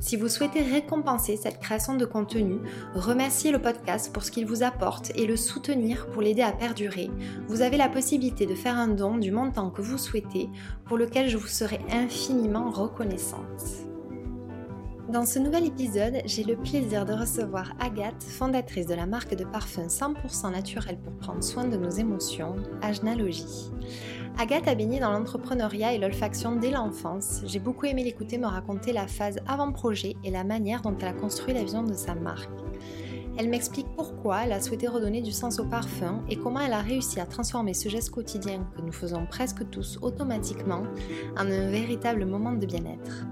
Si vous souhaitez récompenser cette création de contenu, remercier le podcast pour ce qu'il vous apporte et le soutenir pour l'aider à perdurer, vous avez la possibilité de faire un don du montant que vous souhaitez, pour lequel je vous serai infiniment reconnaissante. Dans ce nouvel épisode, j'ai le plaisir de recevoir Agathe, fondatrice de la marque de parfum 100% naturel pour prendre soin de nos émotions, Agenalogie. Agathe a baigné dans l'entrepreneuriat et l'olfaction dès l'enfance. J'ai beaucoup aimé l'écouter me raconter la phase avant-projet et la manière dont elle a construit la vision de sa marque. Elle m'explique pourquoi elle a souhaité redonner du sens au parfum et comment elle a réussi à transformer ce geste quotidien que nous faisons presque tous automatiquement en un véritable moment de bien-être.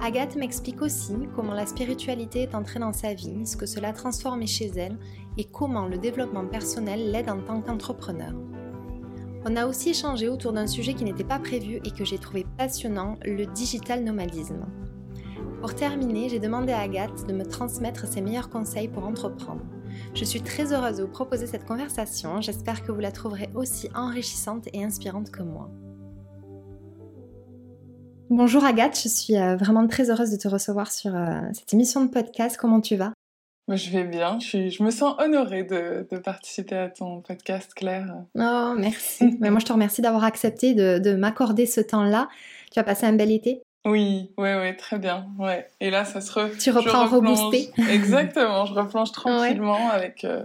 Agathe m'explique aussi comment la spiritualité est entrée dans sa vie, ce que cela a transformé chez elle et comment le développement personnel l'aide en tant qu'entrepreneur. On a aussi échangé autour d'un sujet qui n'était pas prévu et que j'ai trouvé passionnant, le digital nomadisme. Pour terminer, j'ai demandé à Agathe de me transmettre ses meilleurs conseils pour entreprendre. Je suis très heureuse de vous proposer cette conversation, j'espère que vous la trouverez aussi enrichissante et inspirante que moi. Bonjour Agathe, je suis euh, vraiment très heureuse de te recevoir sur euh, cette émission de podcast. Comment tu vas? Je vais bien, je, me sens honorée de, participer à ton podcast, Claire. Oh, merci. Mais moi, je te remercie d'avoir accepté de, m'accorder ce temps-là. Tu as passé un bel été oui, oui, oui, très bien. Ouais. Et là, ça se re... Tu reprends reboosté. Exactement, je replonge tranquillement avec euh,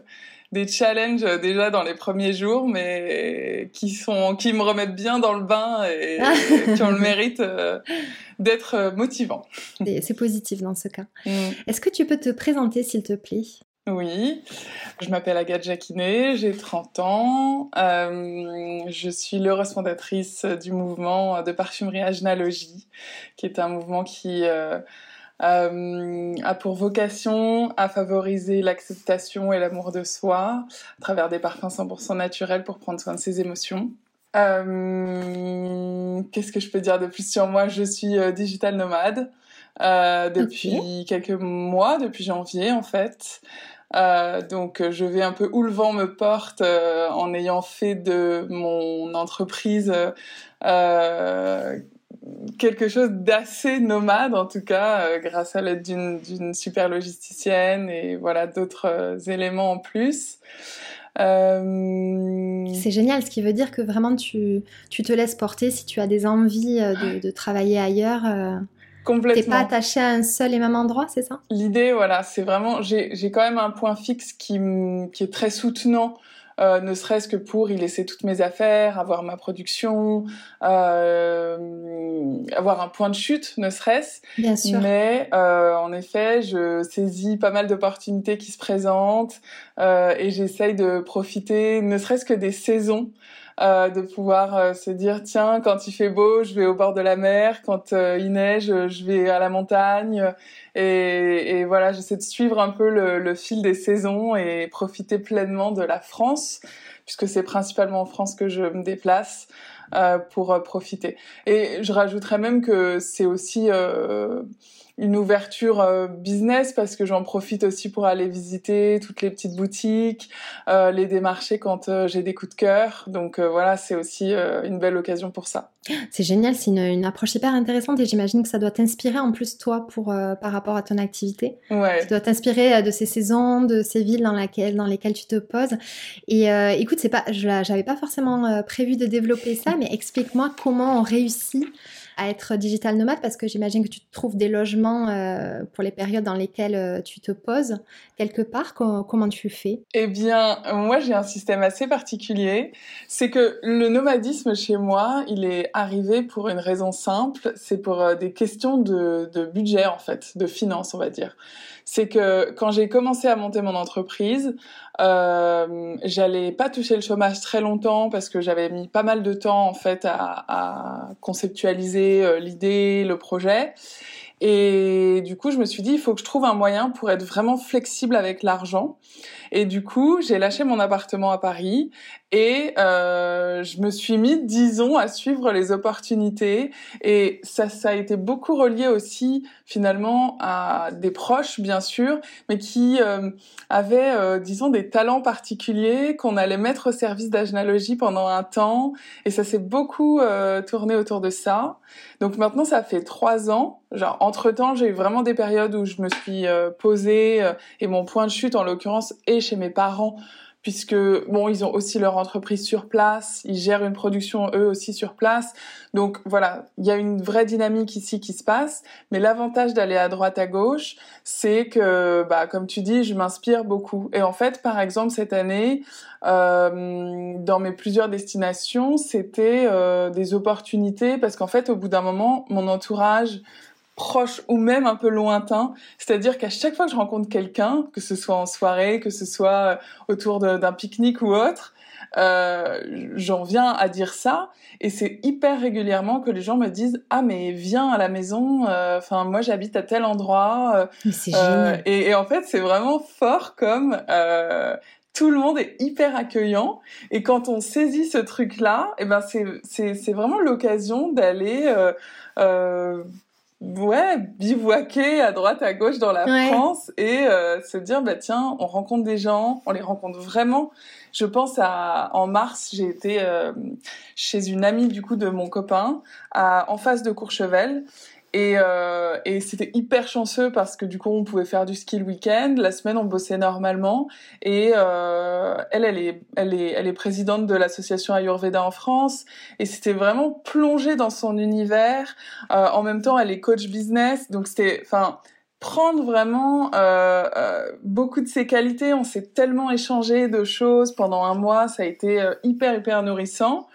des challenges déjà dans les premiers jours, mais qui sont qui me remettent bien dans le bain et, qui ont le mérite euh, d'être euh, motivants. C'est positif dans ce cas. Mm. Est-ce que tu peux te présenter, s'il te plaît? Oui, je m'appelle Agathe Jacquinet, j'ai 30 ans, euh, je suis l'heureuse fondatrice du mouvement de parfumerie Agenalogie, qui est un mouvement qui euh, a pour vocation à favoriser l'acceptation et l'amour de soi à travers des parfums 100% naturels pour prendre soin de ses émotions. Euh, Qu'est-ce que je peux dire de plus sur moi? Je suis euh, digital nomade euh, depuis quelques mois, depuis janvier en fait. Euh, donc je vais un peu où le vent me porte euh, en ayant fait de mon entreprise euh, quelque chose d'assez nomade en tout cas euh, grâce à l'aide d'une super logisticienne et voilà d'autres euh, éléments en plus. Euh... C'est génial, ce qui veut dire que vraiment tu, tu, te laisses porter si tu as des envies de, de travailler ailleurs. Complètement. T'es pas attaché à un seul et même endroit, c'est ça? L'idée, voilà, c'est vraiment, j'ai quand même un point fixe qui, qui est très soutenant euh, ne serait-ce que pour y laisser toutes mes affaires, avoir ma production, euh, avoir un point de chute, ne serait-ce. Bien sûr. Mais euh, en effet, je saisis pas mal d'opportunités qui se présentent et j'essaye de profiter, ne serait-ce que des saisons. Euh, de pouvoir euh, se dire tiens quand il fait beau je vais au bord de la mer. Quand euh, il neige je vais à la montagne. Et, et voilà j'essaie de suivre un peu le, le, fil des saisons et profiter pleinement de la France puisque c'est principalement en France que je me déplace pour profiter. Et je rajouterais même que c'est aussi une ouverture euh, business parce que j'en profite aussi pour aller visiter toutes les petites boutiques, euh, les démarcher quand euh, j'ai des coups de cœur. Donc voilà, c'est aussi une belle occasion pour ça. C'est génial, c'est une, approche hyper intéressante et j'imagine que ça doit t'inspirer en plus toi pour par rapport à ton activité. Ouais. Ça doit t'inspirer de ces saisons, de ces villes dans, laquelle, dans lesquelles tu te poses. Et écoute, c'est pas, j'avais pas forcément prévu de développer ça, mais explique-moi comment on réussit à être digital nomade parce que j'imagine que tu trouves des logements euh, pour les périodes dans lesquelles euh, tu te poses quelque part. comment tu fais? Eh bien, moi j'ai un système assez particulier. C'est que le nomadisme chez moi, il est arrivé pour une raison simple. C'est pour euh, des questions de, de budget en fait, de finances on va dire c'est que quand j'ai commencé à monter mon entreprise, euh, j'allais pas toucher le chômage très longtemps parce que j'avais mis pas mal de temps en fait à, à conceptualiser euh, l'idée, le projet. Et du coup, je me suis dit, il faut que je trouve un moyen pour être vraiment flexible avec l'argent. Et du coup, j'ai lâché mon appartement à Paris et euh, je me suis mis, disons, à suivre les opportunités. Et ça, a été beaucoup relié aussi, finalement, à des proches, bien sûr, mais qui euh, avaient, euh, disons, des talents particuliers qu'on allait mettre au service d'Agenalogie pendant un temps. Et ça s'est beaucoup tourné autour de ça. Donc maintenant, ça fait trois ans. Entre-temps, j'ai eu vraiment des périodes où je me suis posée et mon point de chute, en l'occurrence, est chez mes parents puisque bon, ils ont aussi leur entreprise sur place, ils gèrent une production eux aussi sur place. Donc voilà, il y a une vraie dynamique ici qui se passe. Mais l'avantage d'aller à droite à gauche, c'est que, bah, comme tu dis, je m'inspire beaucoup. Et en fait, par exemple, cette année, euh, dans mes plusieurs destinations, c'était euh, des opportunités parce qu'en fait, au bout d'un moment, mon entourage proche ou même un peu lointain. C'est-à-dire qu'à chaque fois que je rencontre quelqu'un, que ce soit en soirée, que ce soit autour d'un pique-nique ou autre, euh, j'en viens à dire ça. Et c'est hyper régulièrement que les gens me disent ah mais viens à la maison euh, enfin moi j'habite à tel endroit euh, et, et, en fait c'est vraiment fort comme euh, tout le monde est hyper accueillant. Et quand on saisit ce truc là et eh ben c'est c'est c'est vraiment l'occasion d'aller euh, ouais, bivouaquer à droite, à gauche dans la France et euh, se dire, bah tiens, on rencontre des gens, on les rencontre vraiment. Je pense à en mars, j'ai été euh, chez une amie du coup de mon copain, à, en face de Courchevel, et, euh, et c'était hyper chanceux parce que du coup on pouvait faire du ski le week-end. La semaine on bossait normalement et euh, elle elle est elle est elle est présidente de l'association Ayurveda en France et c'était vraiment plongé dans son univers. Euh, en même temps elle est coach business donc c'était enfin prendre vraiment euh, euh, beaucoup de ses qualités. On s'est tellement échangé de choses pendant un mois, ça a été euh, hyper hyper nourrissant.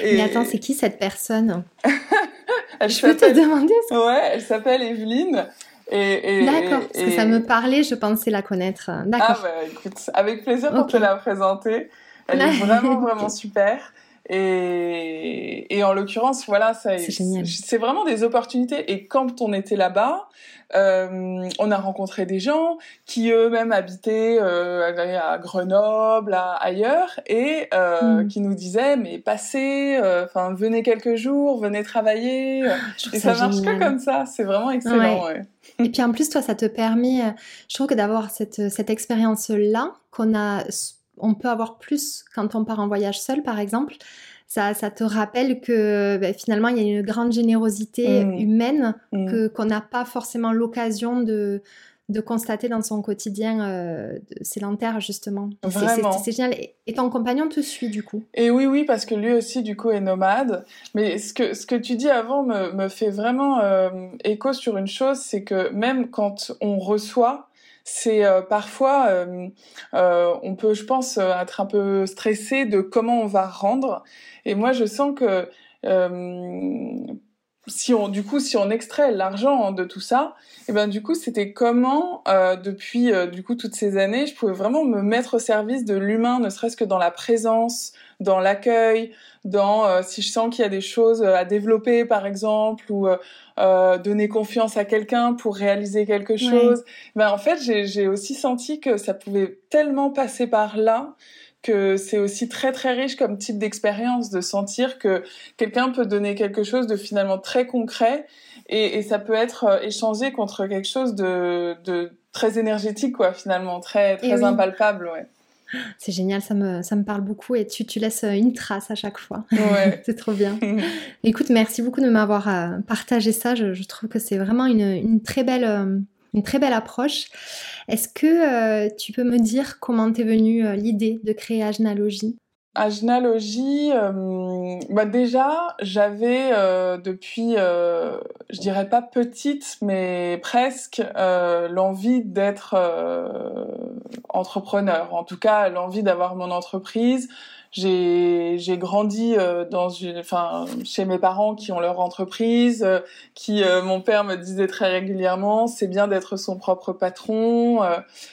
Et... Mais attends, c'est qui cette personne? Elle Je peux te demander ça Ouais, elle s'appelle Evelyne. D'accord, parce que ça me parlait, je pensais la connaître. D'accord. Ah bah écoute, avec plaisir pour te la présenter. Elle est vraiment, vraiment super. Et, et en l'occurrence, voilà, ça, c'est vraiment des opportunités. Et quand on était là-bas, euh, on a rencontré des gens qui eux-mêmes habitaient euh, à Grenoble, à, ailleurs, et euh, mm. qui nous disaient mais passez, enfin venez quelques jours, venez travailler. Ah, et ça, marche que comme ça. C'est vraiment excellent. Ouais. et puis en plus, toi, ça te permet, je trouve que d'avoir cette, cette expérience-là qu'on a on peut avoir plus quand on part en voyage seul, par exemple. Ça, ça te rappelle que ben, finalement, il y a une grande générosité mmh. humaine mmh. que qu'on n'a pas forcément l'occasion de, de constater dans son quotidien euh, sédentaire, justement. C'est génial. Et ton compagnon te suit, du coup Et oui, oui, parce que lui aussi, du coup, est nomade. Mais ce que, ce que tu dis avant me, me fait vraiment euh, écho sur une chose, c'est que même quand on reçoit, c'est euh, parfois, euh, euh, on peut, je pense, être un peu stressé de comment on va rendre. Et moi, je sens que si on, du coup, si on extrait l'argent de tout ça, et eh ben du coup, c'était comment, depuis du coup toutes ces années, je pouvais vraiment me mettre au service de l'humain, ne serait-ce que dans la présence, dans l'accueil, dans euh, si je sens qu'il y a des choses euh, à développer par exemple ou euh, donner confiance à quelqu'un pour réaliser quelque chose. Ben en fait, j'ai aussi senti que ça pouvait tellement passer par là que c'est aussi très très riche comme type d'expérience de sentir que quelqu'un peut donner quelque chose de finalement très concret et, et ça peut être euh, échangé contre quelque chose de, de très énergétique quoi finalement très très impalpable ouais. C'est génial, ça me, ça me parle beaucoup et tu, tu laisses une trace à chaque fois. Ouais. c'est trop bien. Écoute, merci beaucoup de m'avoir euh, partagé ça. Je, je trouve que c'est vraiment une, une, très belle, euh, une très belle approche. Est-ce que euh, tu peux me dire comment t'es venue euh, l'idée de créer Agenalogie? Agenalogie, euh, bah déjà, j'avais depuis, je dirais pas petite, mais presque, l'envie d'être entrepreneur. En tout cas, l'envie d'avoir mon entreprise j'ai j'ai grandi euh, dans une enfin chez mes parents qui ont leur entreprise euh, qui euh, mon père me disait très régulièrement c'est bien d'être son propre patron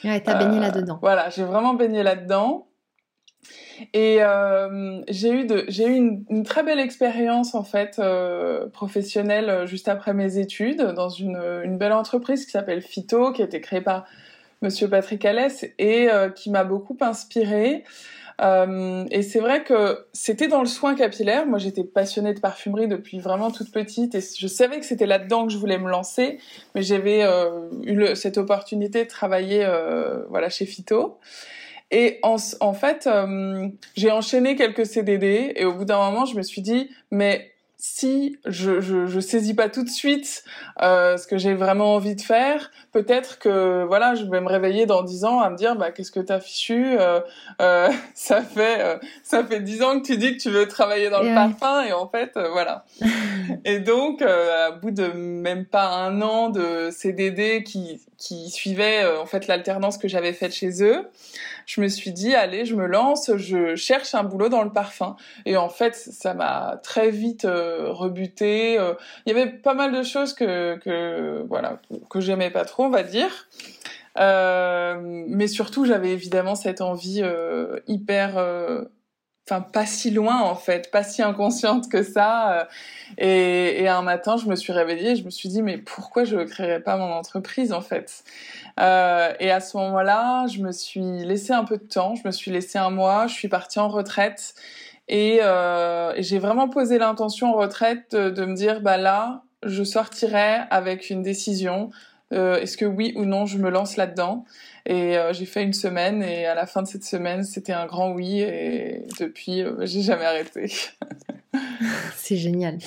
ouais t'as baigné là dedans voilà j'ai vraiment baigné là dedans et j'ai eu de j'ai eu une, une, très belle expérience en fait professionnelle juste après mes études dans une une belle entreprise qui s'appelle Phyto qui a été créée par Monsieur Patrick Alès et qui m'a beaucoup inspirée. Euh, et c'est vrai que c'était dans le soin capillaire. Moi, j'étais passionnée de parfumerie depuis vraiment toute petite et je savais que c'était là-dedans que je voulais me lancer. Mais j'avais euh, eu cette opportunité de travailler euh, voilà, chez Phyto. Et en, en fait, j'ai enchaîné quelques CDD et au bout d'un moment, je me suis dit, mais si je, je, je, saisis pas tout de suite euh, ce que j'ai vraiment envie de faire, peut-être que voilà, je vais me réveiller dans dix ans à me dire bah qu'est-ce que t'as fichu euh, euh, Ça fait euh, ça fait dix ans que tu dis que tu veux travailler dans le parfum et en fait euh, voilà. et donc euh, à bout de même pas un an de CDD qui qui suivait en fait l'alternance que j'avais faite chez eux, je me suis dit allez je me lance, je cherche un boulot dans le parfum et en fait ça m'a très vite rebuté. Il y avait pas mal de choses que voilà que j'aimais pas trop on va dire. Euh, mais surtout, j'avais évidemment cette envie euh, hyper, euh, pas si loin en fait, pas si inconsciente que ça. Et, un matin, je me suis réveillée, je me suis dit mais pourquoi je ne créerais pas mon entreprise en fait? Et à ce moment-là, je me suis laissé un peu de temps, je me suis laissé un mois, je suis partie en retraite. Et, j'ai vraiment posé l'intention en retraite de, de, me dire, bah là, je sortirai avec une décision euh, est-ce que oui ou non je me lance là-dedans Et euh, j'ai fait une semaine et à la fin de cette semaine, c'était un grand oui et depuis, euh, j'ai jamais arrêté. C'est génial.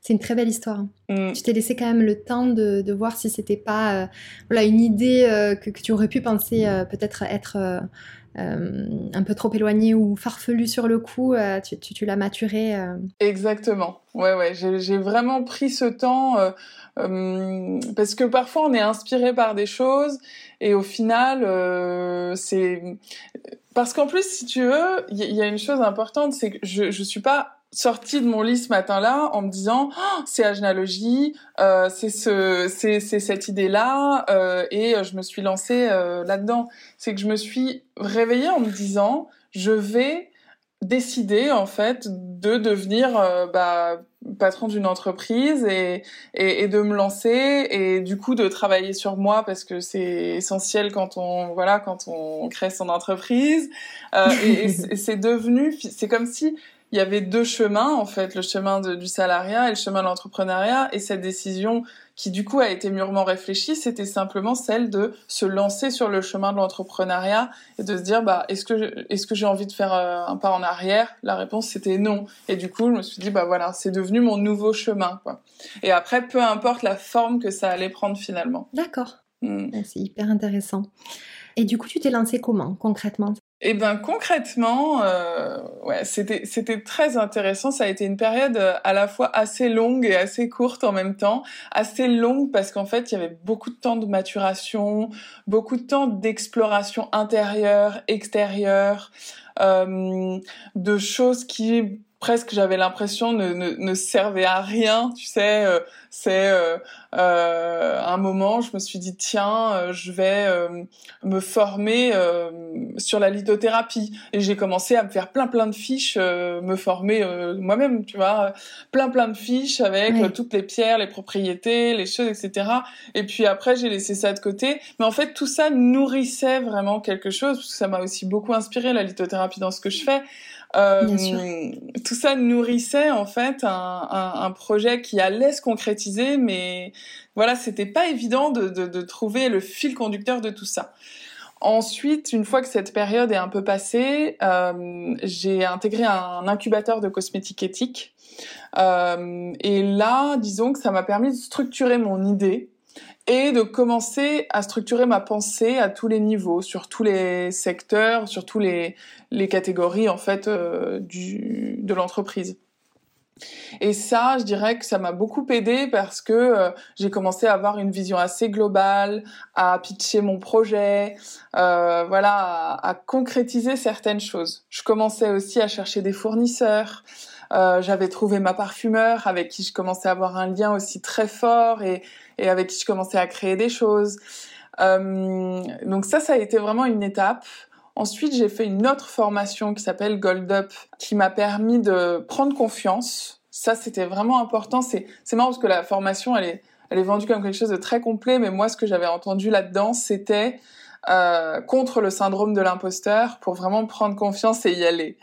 C'est une très belle histoire. Mm. Tu t'es laissé quand même le temps de, de voir si c'était pas voilà, une idée que, que, tu aurais pu penser peut-être être un peu trop éloignée ou farfelue sur le coup. tu, tu, l'as maturé. Exactement. Ouais, ouais. J'ai vraiment pris ce temps euh, parce que parfois on est inspiré par des choses et au final euh, c'est parce qu'en plus si tu veux il y, a une chose importante c'est que je je suis pas sortie de mon lit ce matin-là en me disant oh, c'est agenalogie, euh, c'est ce, c'est, cette idée-là, euh, et je me suis lancée euh, là-dedans. C'est que je me suis réveillée en me disant je vais décider en fait de devenir euh, bah, patron d'une entreprise et, et, et, de me lancer et du coup de travailler sur moi parce que c'est essentiel quand on voilà quand on crée son entreprise euh, et c'est devenu c'est comme si il y avait deux chemins en fait le chemin de, du salariat et le chemin de l'entrepreneuriat et cette décision qui du coup a été mûrement réfléchie, c'était simplement celle de se lancer sur le chemin de l'entrepreneuriat et de se dire bah est-ce que est-ce que j'ai envie de faire euh, un pas en arrière? La réponse c'était non. Et du coup, je me suis dit bah voilà, c'est devenu mon nouveau chemin quoi. Et après peu importe la forme que ça allait prendre finalement. D'accord. Mm. C'est hyper intéressant. Et du coup, tu t'es lancé comment concrètement? Eh ben concrètement, euh, ouais, c'était c'était très intéressant. Ça a été une période euh, à la fois assez longue et assez courte en même temps. Assez longue parce qu'en fait, il y avait beaucoup de temps de maturation, beaucoup de temps d'exploration intérieure, extérieure, euh, de choses qui presque j'avais l'impression ne, ne, ne, servait à rien, tu sais. Euh, c'est euh, euh, un moment, je me suis dit tiens, euh, je vais me former sur la lithothérapie et j'ai commencé à me faire plein plein de fiches, me former moi-même, tu vois, plein plein de fiches avec toutes les pierres, les propriétés, les choses, etc. Et puis après j'ai laissé ça de côté, mais en fait tout ça nourrissait vraiment quelque chose parce que ça m'a aussi beaucoup inspiré la lithothérapie dans ce que je fais. Euh, tout ça nourrissait en fait un, un, projet qui allait se concrétiser, mais voilà, c'était pas évident de, de, de, trouver le fil conducteur de tout ça. Ensuite, une fois que cette période est un peu passée, euh, j'ai intégré un incubateur de cosmétiques éthiques. Euh, et là, disons que ça m'a permis de structurer mon idée et de commencer à structurer ma pensée à tous les niveaux, sur tous les secteurs, sur tous les, les catégories en fait euh, du, de l'entreprise. Et ça, je dirais que ça m'a beaucoup aidé parce que euh, j'ai commencé à avoir une vision assez globale, à pitcher mon projet, euh, voilà, à, à, concrétiser certaines choses. Je commençais aussi à chercher des fournisseurs. Euh, j'avais trouvé ma parfumeur avec qui je commençais à avoir un lien aussi très fort et, et avec qui je commençais à créer des choses. Euh, donc ça, ça a été vraiment une étape. Ensuite, j'ai fait une autre formation qui s'appelle Gold Up, qui m'a permis de prendre confiance. Ça, c'était vraiment important. C'est, marrant parce que la formation, elle est, elle est vendue comme quelque chose de très complet, mais moi, ce que j'avais entendu là-dedans, c'était euh, contre le syndrome de l'imposteur pour vraiment prendre confiance et y aller.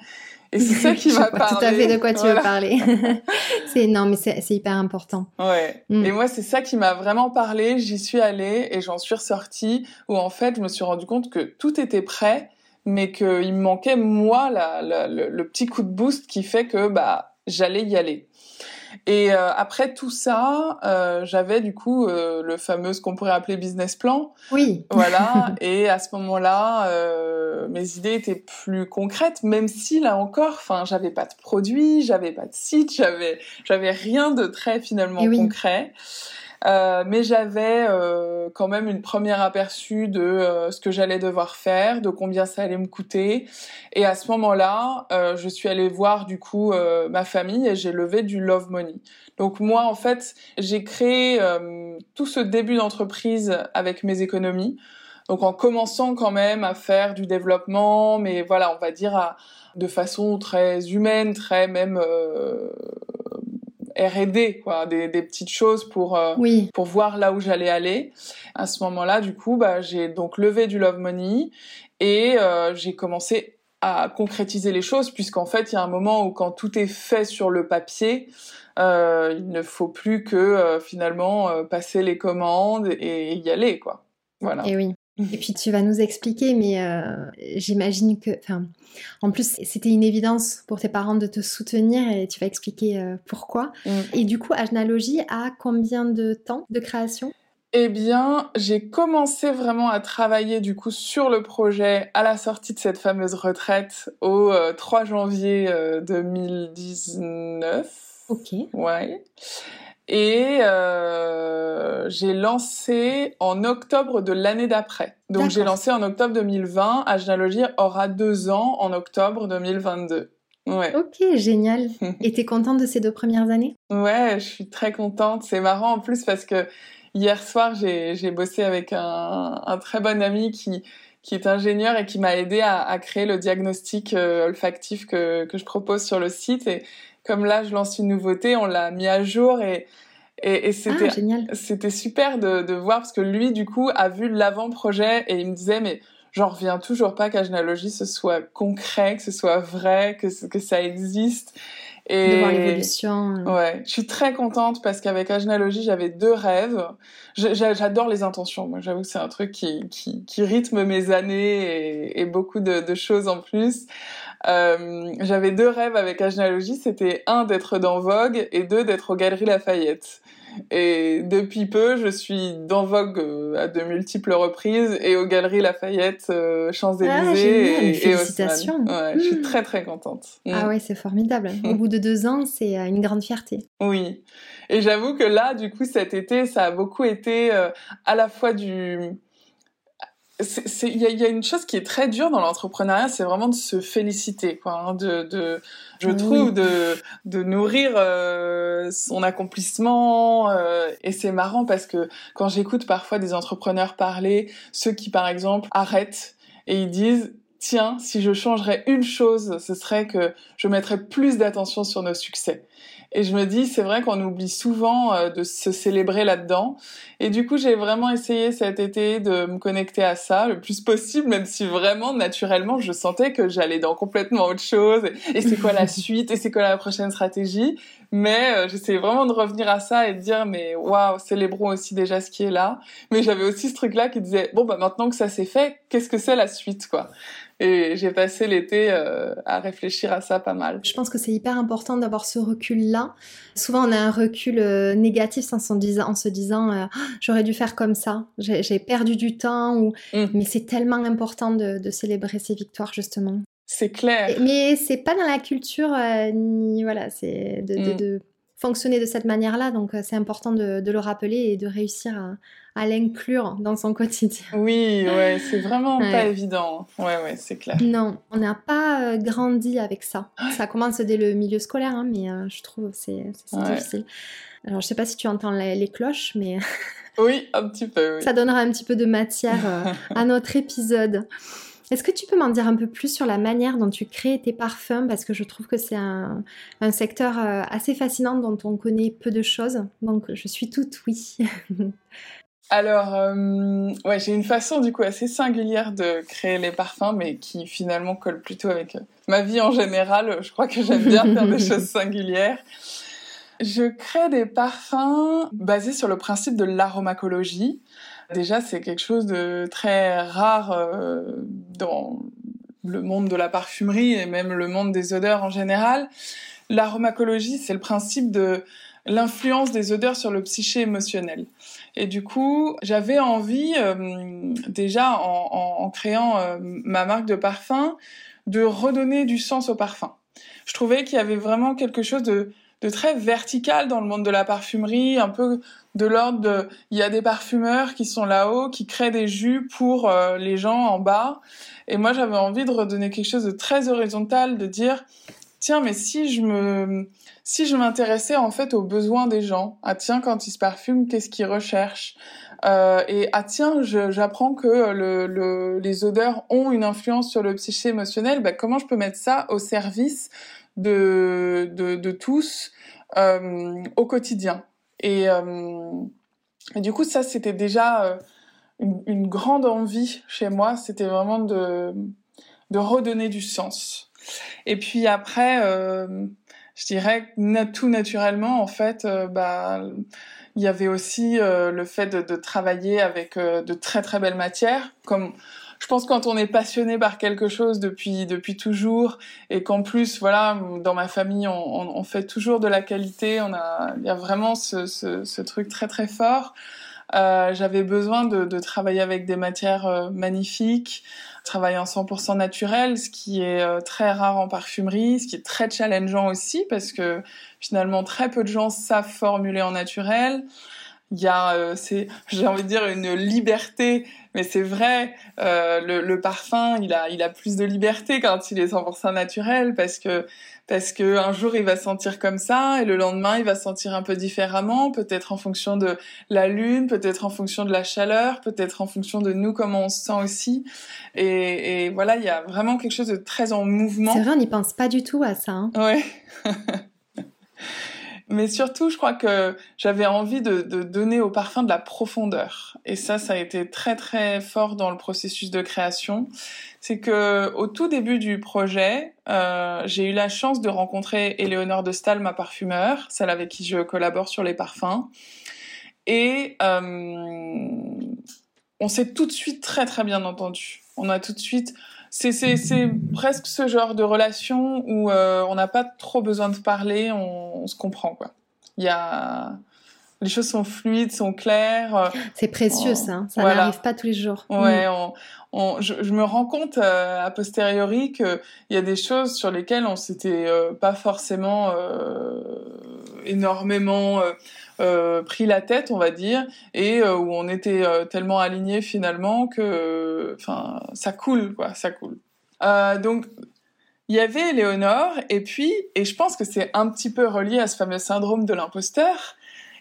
Et c'est ça qui m'a parlé. Tout à fait de quoi tu veux parler. c'est non, mais c'est hyper important. Ouais. Mm. Et moi, c'est ça qui m'a vraiment parlé. J'y suis allée et j'en suis ressortie où en fait, je me suis rendu compte que tout était prêt, mais qu'il me manquait moi la, la, le, le, petit coup de boost qui fait que bah j'allais y aller. Et euh, après tout ça, euh, j'avais du coup euh, le fameux ce qu'on pourrait appeler business plan. Oui. Voilà. et à ce moment-là, euh, mes idées étaient plus concrètes, même si là encore, enfin, j'avais pas de produit, j'avais pas de site, j'avais, j'avais rien de très finalement oui. concret. Euh, mais j'avais euh, quand même une première aperçu de euh, ce que j'allais devoir faire, de combien ça allait me coûter. Et à ce moment-là, euh, je suis allée voir du coup euh, ma famille et j'ai levé du love money. Donc moi, en fait, j'ai créé tout ce début d'entreprise avec mes économies. Donc en commençant quand même à faire du développement, mais voilà, on va dire à, de façon très humaine, très même R&D, quoi, des, des, petites choses pour euh, oui. pour voir là où j'allais aller. À ce moment-là, du coup, bah, j'ai donc levé du love money et euh, j'ai commencé à concrétiser les choses, puisqu'en fait, il y a un moment où quand tout est fait sur le papier, euh, il ne faut plus que euh, finalement euh, passer les commandes et y aller, quoi. Voilà. Et oui. Et puis tu vas nous expliquer, mais euh, j'imagine que, enfin, en plus c'était une évidence pour tes parents de te soutenir et tu vas expliquer euh, pourquoi. Mm. Et du coup, Agenalogie a combien de temps de création? Eh bien, j'ai commencé vraiment à travailler du coup sur le projet à la sortie de cette fameuse retraite au euh, 3 janvier 2019. Ok. Ouais. Et euh, j'ai lancé en octobre de l'année d'après. Donc j'ai lancé en octobre 2020. Agenalogie aura deux ans en octobre 2022. Ouais. Ok, génial. Et t'es contente de ces deux premières années? Ouais, je suis très contente. C'est marrant en plus parce que hier soir, j'ai bossé avec un, un, très bon ami qui, qui est ingénieur et qui m'a aidé à, à, créer le diagnostic euh, olfactif que, que je propose sur le site. Et, comme là, je lance une nouveauté, on l'a mis à jour et et, et c'était ah, c'était super de, de voir parce que lui, du coup, a vu l'avant-projet et il me disait mais j'en reviens toujours pas qu'Agenalogie ce soit concret, que ce soit vrai, que que ça existe. Et de voir l'évolution. Ouais, je suis très contente parce qu'avec Agenalogie, j'avais deux rêves. J'adore les intentions. Moi, j'avoue que c'est un truc qui, qui, qui, rythme mes années et, et beaucoup de, de, choses en plus. Euh, j'avais deux rêves avec Agenalogie. C'était un d'être dans Vogue et deux d'être aux Galeries Lafayette. Et depuis peu, je suis dans Vogue euh, à de multiples reprises et aux Galeries Lafayette, euh, Champs-Élysées ah, et, Félicitations. et ouais, mmh. Je suis très très contente. Mmh. Ah ouais, c'est formidable. Au bout de deux ans, c'est une grande fierté. Oui. Et j'avoue que là, du coup, cet été, ça a beaucoup été euh, à la fois du il y, y, a une chose qui est très dure dans l'entrepreneuriat, c'est vraiment de se féliciter, quoi, hein, de, de, je trouve, de, de nourrir euh, son accomplissement. Euh, et c'est marrant parce que quand j'écoute parfois des entrepreneurs parler, ceux qui par exemple arrêtent et ils disent tiens, si je changerais une chose, ce serait que je mettrais plus d'attention sur nos succès. Et je me dis, c'est vrai qu'on oublie souvent euh, de se célébrer là-dedans. Et du coup, j'ai vraiment essayé cet été de me connecter à ça le plus possible, même si vraiment, naturellement, je sentais que j'allais dans complètement autre chose. Et c'est quoi la suite? Et c'est quoi la prochaine stratégie? Mais euh, j'essayais vraiment de revenir à ça et de dire, mais waouh, célébrons aussi déjà ce qui est là. Mais j'avais aussi ce truc-là qui disait, bon, bah maintenant que ça s'est fait, qu'est-ce que c'est la suite, quoi? Et j'ai passé l'été euh, à réfléchir à ça pas mal. Je pense que c'est hyper important d'avoir ce recul-là. Souvent, on a un recul euh, négatif en se disant, en se disant euh, j'aurais dû faire comme ça, j'ai perdu du temps. Ou... Mm. Mais c'est tellement important de, célébrer ces victoires, justement. C'est clair. Mais c'est pas dans la culture, ni voilà, c'est de, mm. fonctionner de cette manière-là. Donc, c'est important de, le rappeler et de réussir à à l'inclure dans son quotidien. Oui, ouais, c'est vraiment pas évident. Ouais, ouais, c'est clair. Non, on n'a pas euh, grandi avec ça. Ça commence dès le milieu scolaire, hein, mais euh, je trouve c'est difficile. Alors, je sais pas si tu entends les, cloches, mais. oui, un petit peu. Oui. Ça donnera un petit peu de matière euh, à notre épisode. Est-ce que tu peux m'en dire un peu plus sur la manière dont tu crées tes parfums? Parce que je trouve que c'est un, un, secteur assez fascinant dont on connaît peu de choses. Donc, je suis toute oui. Alors, euh, ouais, j'ai une façon du coup assez singulière de créer les parfums, mais qui finalement colle plutôt avec euh, ma vie en général. Je crois que j'aime bien faire des choses singulières. Je crée des parfums basés sur le principe de l'aromacologie. Déjà, c'est quelque chose de très rare euh, dans le monde de la parfumerie et même le monde des odeurs en général. L'aromacologie, c'est le principe de l'influence des odeurs sur le psyché émotionnel. Et du coup, j'avais envie, euh, déjà en, créant euh, ma marque de parfum, de redonner du sens au parfum. Je trouvais qu'il y avait vraiment quelque chose de, très vertical dans le monde de la parfumerie, un peu de l'ordre de, il y a des parfumeurs qui sont là-haut, qui créent des jus pour euh, les gens en bas. Et moi, j'avais envie de redonner quelque chose de très horizontal, de dire, tiens, mais si je me, si je m'intéressais en fait aux besoins des gens, ah tiens, quand ils se parfument, qu'est-ce qu'ils recherchent? Euh, Et ah tiens, j'apprends que le, les odeurs ont une influence sur le psyché émotionnel, bah, comment je peux mettre ça au service de, de, de tous euh, au quotidien et, euh, et, du coup, ça, c'était déjà euh, une, une, grande envie chez moi, c'était vraiment de, de redonner du sens. Et puis après, euh, je dirais tout naturellement, en fait, bah, il y avait aussi le fait de, de travailler avec de très très belles matières, comme je pense quand on est passionné par quelque chose depuis depuis toujours et qu'en plus voilà dans ma famille on, on, fait toujours de la qualité on a il y a vraiment ce, ce, ce truc très très fort euh, j'avais besoin de, de, travailler avec des matières magnifiques travailler en 100% naturel, ce qui est euh, très rare en parfumerie, ce qui est très challengeant aussi parce que finalement très peu de gens savent formuler en naturel. Il y a, euh, c'est, j'ai envie de dire une liberté, mais c'est vrai, euh, le, le, parfum, il a, il a plus de liberté quand il est 100% naturel parce que parce que un jour il va sentir comme ça et le lendemain il va sentir un peu différemment, peut-être en fonction de la lune, peut-être en fonction de la chaleur, peut-être en fonction de nous comment on se sent aussi. Et, et voilà, il y a vraiment quelque chose de très en mouvement. C'est vrai, on n'y pense pas du tout à ça. Hein. Ouais. Mais surtout, je crois que j'avais envie de, donner au parfum de la profondeur. Et ça, ça a été très très fort dans le processus de création c'est que au tout début du projet, euh, j'ai eu la chance de rencontrer Éléonore de Stahl, ma parfumeur, celle avec qui je collabore sur les parfums, et euh, on s'est tout de suite très très bien entendu. On a tout de suite, c'est c'est presque ce genre de relation où euh, on n'a pas trop besoin de parler, on, on se comprend quoi. Il y a les choses sont fluides, sont claires. C'est précieux ça, hein. ça n'arrive pas tous les jours. Ouais, mm. on, je, je, me rends compte euh, a posteriori qu'il y a des choses sur lesquelles on s'était euh, pas forcément euh, énormément pris la tête, on va dire, et où on était tellement alignés finalement que, ça coule, quoi, ça coule. donc il y avait Léonore, et puis, et je pense que c'est un petit peu relié à ce fameux syndrome de l'imposteur,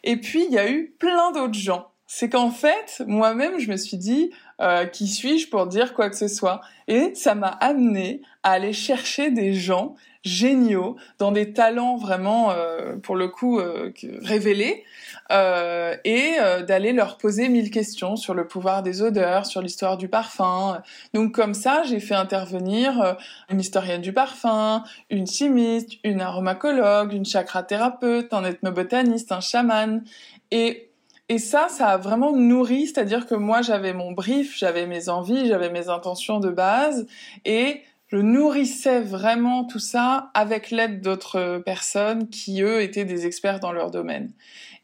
et puis il y a eu plein d'autres gens. C'est qu'en fait, moi-même, je me suis dit, euh, qui suis-je pour dire quoi que ce soit? Et ça m'a amené à aller chercher des gens géniaux, dans des talents vraiment, euh, pour le coup, euh, révélés, euh, et euh, d'aller leur poser mille questions sur le pouvoir des odeurs, sur l'histoire du parfum. Donc comme ça, j'ai fait intervenir euh, une historienne du parfum, une chimiste, une aromacologue, une chakra-thérapeute, un ethnobotaniste, un chaman. Et et ça, ça a vraiment nourri, c'est-à-dire que moi, j'avais mon brief, j'avais mes envies, j'avais mes intentions de base, et je nourrissais vraiment tout ça avec l'aide d'autres personnes qui, eux, étaient des experts dans leur domaine.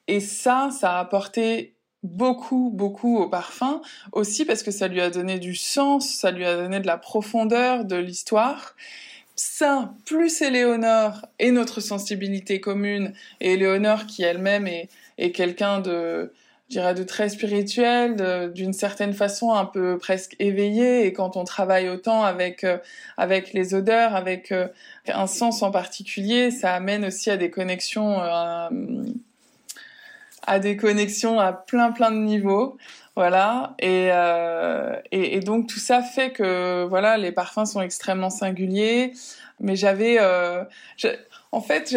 Et ça, ça a apporté beaucoup, beaucoup au parfum, aussi parce que ça lui a donné du sens, ça lui a donné de la profondeur de l'histoire. Ça, plus Éléonore et notre sensibilité commune, et Éléonore qui elle-même est, est quelqu'un de, je dirais, de très spirituel, d'une certaine façon un peu presque éveillé, et quand on travaille autant avec, euh, avec les odeurs, avec euh, un sens en particulier, ça amène aussi à des connexions euh, à des connexions à plein plein de niveaux. Voilà. Et, et, et, donc tout ça fait que voilà, les parfums sont extrêmement singuliers. Mais j'avais, en fait,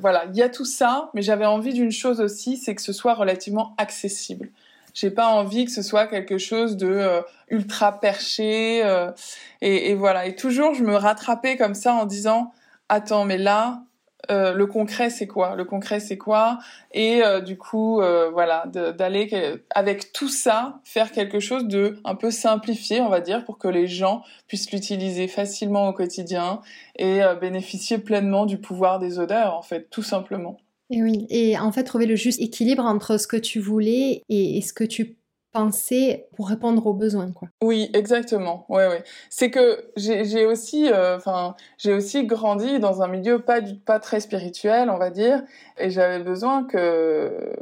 voilà, il y a tout ça, mais j'avais envie d'une chose aussi, c'est que ce soit relativement accessible. J'ai pas envie que ce soit quelque chose de euh, ultra perché. Euh, et, et voilà. Et toujours, je me rattrapais comme ça en disant, attends, mais là, euh, le concret c'est quoi? Le concret c'est quoi? Et euh, du coup, euh, voilà, d'aller avec tout ça faire quelque chose de un peu simplifié, on va dire, pour que les gens puissent l'utiliser facilement au quotidien et bénéficier pleinement du pouvoir des odeurs, en fait, tout simplement. Et oui, et en fait trouver le juste équilibre entre ce que tu voulais et, et ce que tu penser pour répondre aux besoins quoi. Oui, exactement. Ouais ouais. C'est que j'ai aussi euh, enfin, j'ai aussi grandi dans un milieu pas pas très spirituel, on va dire, et j'avais besoin que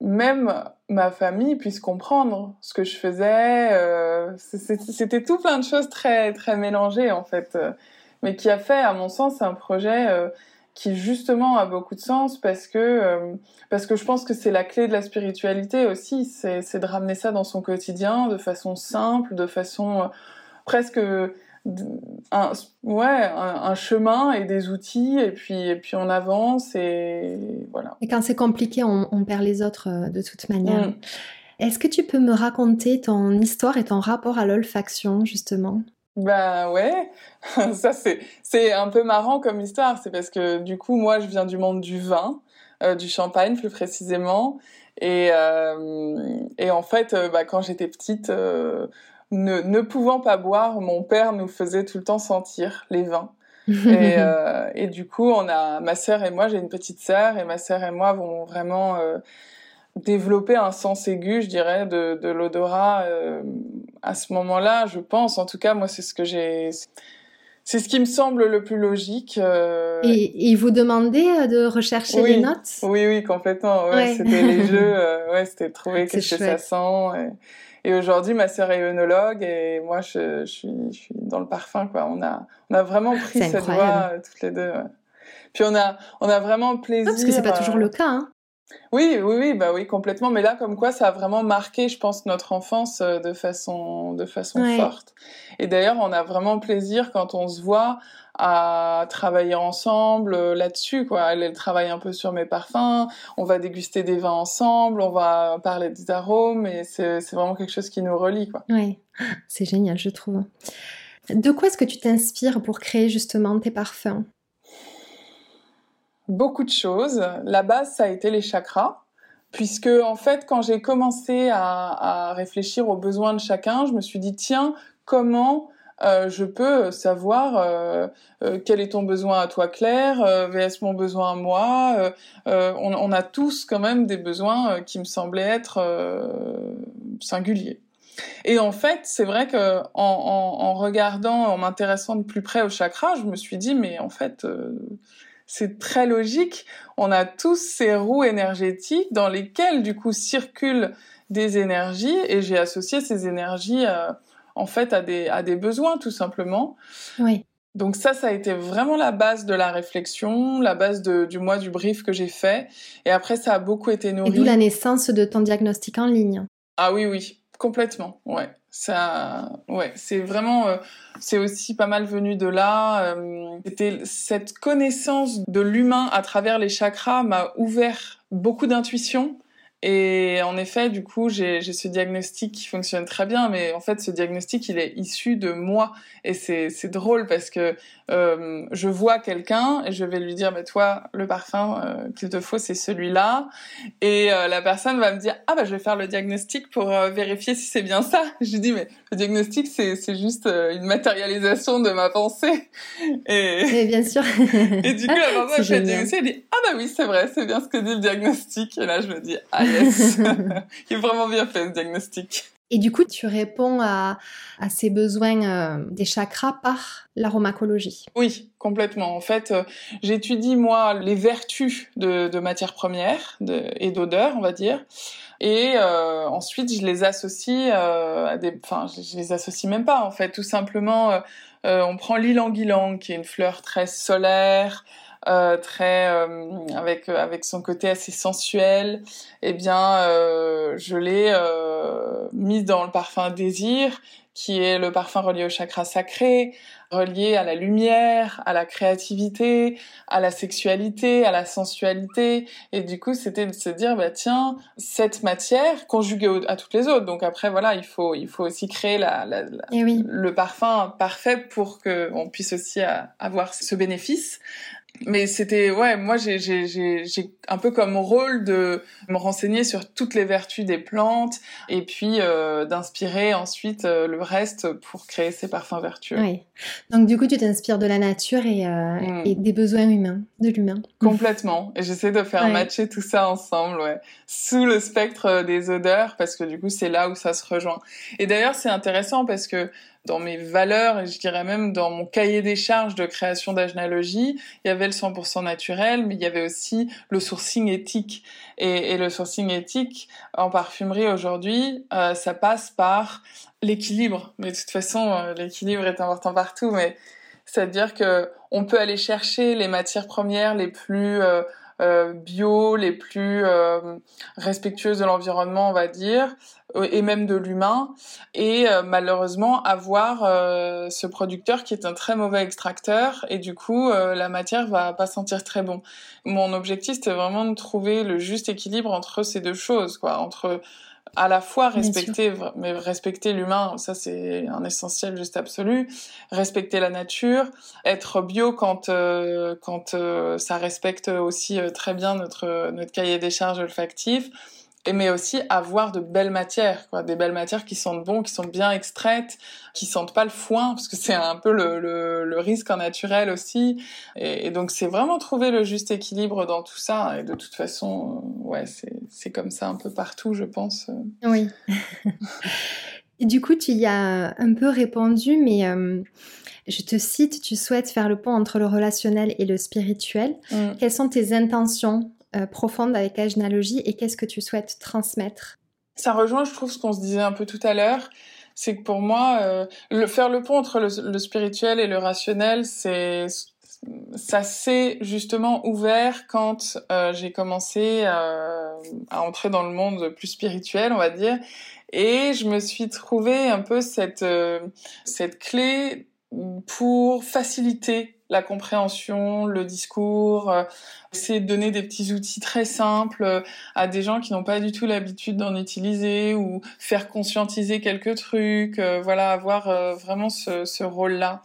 même ma famille puisse comprendre ce que je faisais. Euh, C'était tout plein de choses très très mélangées en fait, euh, mais qui a fait, à mon sens, un projet qui justement a beaucoup de sens parce que euh, parce que je pense que c'est la clé de la spiritualité aussi, c'est de ramener ça dans son quotidien de façon simple, de façon euh, presque un, ouais, un, chemin et des outils et puis et puis on avance et voilà. Et quand c'est compliqué, on, on, perd les autres euh, de toute manière. Mm. Est-ce que tu peux me raconter ton histoire et ton rapport à l'olfaction justement? Ben ouais, ça c'est c'est un peu marrant comme histoire, c'est parce que du coup moi je viens du monde du vin, euh, du champagne plus précisément, et euh, et en fait euh, bah, quand j'étais petite, euh, ne ne pouvant pas boire, mon père nous faisait tout le temps sentir les vins. et, euh, et du coup on a ma sœur et moi j'ai une petite sœur et ma sœur et moi vont vraiment développer un sens aigu, je dirais, de, de l'odorat euh, à ce moment-là, je pense. En tout cas, moi, c'est ce que j'ai. C'est ce qui me semble le plus logique. Euh... Et, et, vous demandez euh, de rechercher oui. les notes? Oui, oui, complètement. Ouais, ouais. C'était les jeux, euh, ouais, c'était trouver qu'est-ce que ça sent. Et, et aujourd'hui, ma sœur est œnologue et moi, je, je, suis, je suis dans le parfum. Quoi. On, a, on a vraiment pris cette voie euh, toutes les deux. Ouais. Puis on a, on a vraiment plaisir. parce que c'est pas toujours le cas. Hein. Oui, oui, oui, bah oui, complètement. Mais là, comme quoi, ça a vraiment marqué, je pense, notre enfance euh, de façon, de façon ouais. forte. Et d'ailleurs, on a vraiment plaisir quand on se voit à travailler ensemble euh, là-dessus, quoi. Elle, elle travaille un peu sur mes parfums. On va déguster des vins ensemble. On va parler des arômes. Et c'est vraiment quelque chose qui nous relie, quoi. Oui, c'est génial, je trouve. De quoi est-ce que tu t'inspires pour créer justement tes parfums? Beaucoup de choses. La base, ça a été les chakras, puisque en fait, quand j'ai commencé à, à, réfléchir aux besoins de chacun, je me suis dit tiens, comment euh, je peux savoir euh, euh, quel est ton besoin à toi Claire, euh, vs mon besoin à moi. Euh, on, on, a tous quand même des besoins qui me semblaient être singuliers. Et en fait, c'est vrai que en, en, en regardant, en m'intéressant de plus près au chakra, je me suis dit mais en fait c'est très logique. On a tous ces roues énergétiques dans lesquelles du coup circulent des énergies et j'ai associé ces énergies euh, en fait à des à des besoins tout simplement. Oui. Donc ça, ça a été vraiment la base de la réflexion, la base de, du mois du brief que j'ai fait. Et après, ça a beaucoup été nourri. Et d'où la naissance de ton diagnostic en ligne. Ah oui, oui, complètement. Ouais, ça, ouais, c'est vraiment, euh, c'est aussi pas mal venu de là. Euh, c'était cette connaissance de l'humain à travers les chakras m'a ouvert beaucoup d'intuition et en effet, du coup, j'ai ce diagnostic qui fonctionne très bien, mais en fait, ce diagnostic, il est issu de moi. Et c'est drôle parce que euh, je vois quelqu'un et je vais lui dire, mais toi, le parfum euh, qu'il te faut, c'est celui-là. Et euh, la personne va me dire, ah bah je vais faire le diagnostic pour euh, vérifier si c'est bien ça. Je lui dis, mais le diagnostic, c'est juste une matérialisation de ma pensée. Et, bien sûr. et du coup, la personne fait le diagnostic, elle dit, ah bah oui, c'est vrai, c'est bien ce que dit le diagnostic. Et là, je me dis, ah yes, il est vraiment bien fait ce diagnostic. Et du coup, tu réponds à, à ces besoins euh, des chakras par l'aromacologie. Oui, complètement. En fait, euh, j'étudie moi les vertus de, de matières premières et d'odeurs, on va dire. Et euh, ensuite, je les associe à des... Enfin, je les associe même pas, en fait. Tout simplement, on prend l'ilang-ilang, qui est une fleur très solaire, euh, très euh, avec euh, avec son côté assez sensuel, eh bien je l'ai mise dans le parfum désir qui est le parfum relié au chakra sacré, relié à la lumière, à la créativité, à la sexualité, à la sensualité. Et du coup, c'était de se dire, bah tiens, cette matière conjuguée à toutes les autres. Donc après, voilà, il faut il faut aussi créer la, la, eh oui. le parfum parfait pour que on puisse aussi avoir ce bénéfice mais c'était ouais moi j'ai j'ai j'ai un peu comme rôle de me renseigner sur toutes les vertus des plantes et puis euh, d'inspirer ensuite euh, le reste pour créer ces parfums vertueux. Oui. Donc du coup tu t'inspires de la nature et, euh, mm. et, des besoins humains, de l'humain. Complètement. Et j'essaie de faire matcher tout ça ensemble, ouais, sous le spectre des odeurs parce que du coup c'est là où ça se rejoint. Et d'ailleurs c'est intéressant parce que dans mes valeurs et je dirais même dans mon cahier des charges de création d'agénéalogie, il y avait le 100% naturel, mais il y avait aussi le sourcing éthique. Et, le sourcing éthique en parfumerie aujourd'hui, euh, ça passe par l'équilibre. Mais de toute façon, euh, l'équilibre est important partout. Mais c'est-à-dire que on peut aller chercher les matières premières les plus euh, bio, les plus euh, respectueuses de l'environnement, on va dire, euh, et même de l'humain, et malheureusement avoir ce producteur qui est un très mauvais extracteur, et du coup la matière va pas sentir très bon. Mon objectif c'était vraiment de trouver le juste équilibre entre ces deux choses, quoi, entre à la fois respecter, mais respecter l'humain, ça c'est un essentiel juste absolu. Respecter la nature, être bio quand euh, quand euh, ça respecte aussi euh, très bien notre notre cahier des charges olfactif mais aussi avoir de belles matières, quoi, des belles matières qui sentent bon, qui sont bien extraites, qui sentent pas le foin, parce que c'est un peu le, le, le, risque en naturel aussi. Et, donc c'est vraiment trouver le juste équilibre dans tout ça. Et de toute façon, euh, ouais, c'est comme ça un peu partout, je pense. Oui. du coup, tu y as un peu répondu, mais euh, je te cite, tu souhaites faire le pont entre le relationnel et le spirituel. Mm. Quelles sont tes intentions euh, profonde avec Agenalogie et qu'est-ce que tu souhaites transmettre? Ça rejoint, je trouve, ce qu'on se disait un peu tout à l'heure. C'est que pour moi, euh, faire le pont entre le, spirituel et le rationnel, c'est ça s'est justement ouvert quand euh, j'ai commencé à entrer dans le monde plus spirituel, on va dire, et je me suis trouvé un peu cette cette clé pour faciliter la compréhension, le discours, euh, essayer de donner des petits outils très simples euh, à des gens qui n'ont pas du tout l'habitude d'en utiliser ou faire conscientiser quelques trucs, euh, voilà, avoir vraiment ce, ce rôle-là.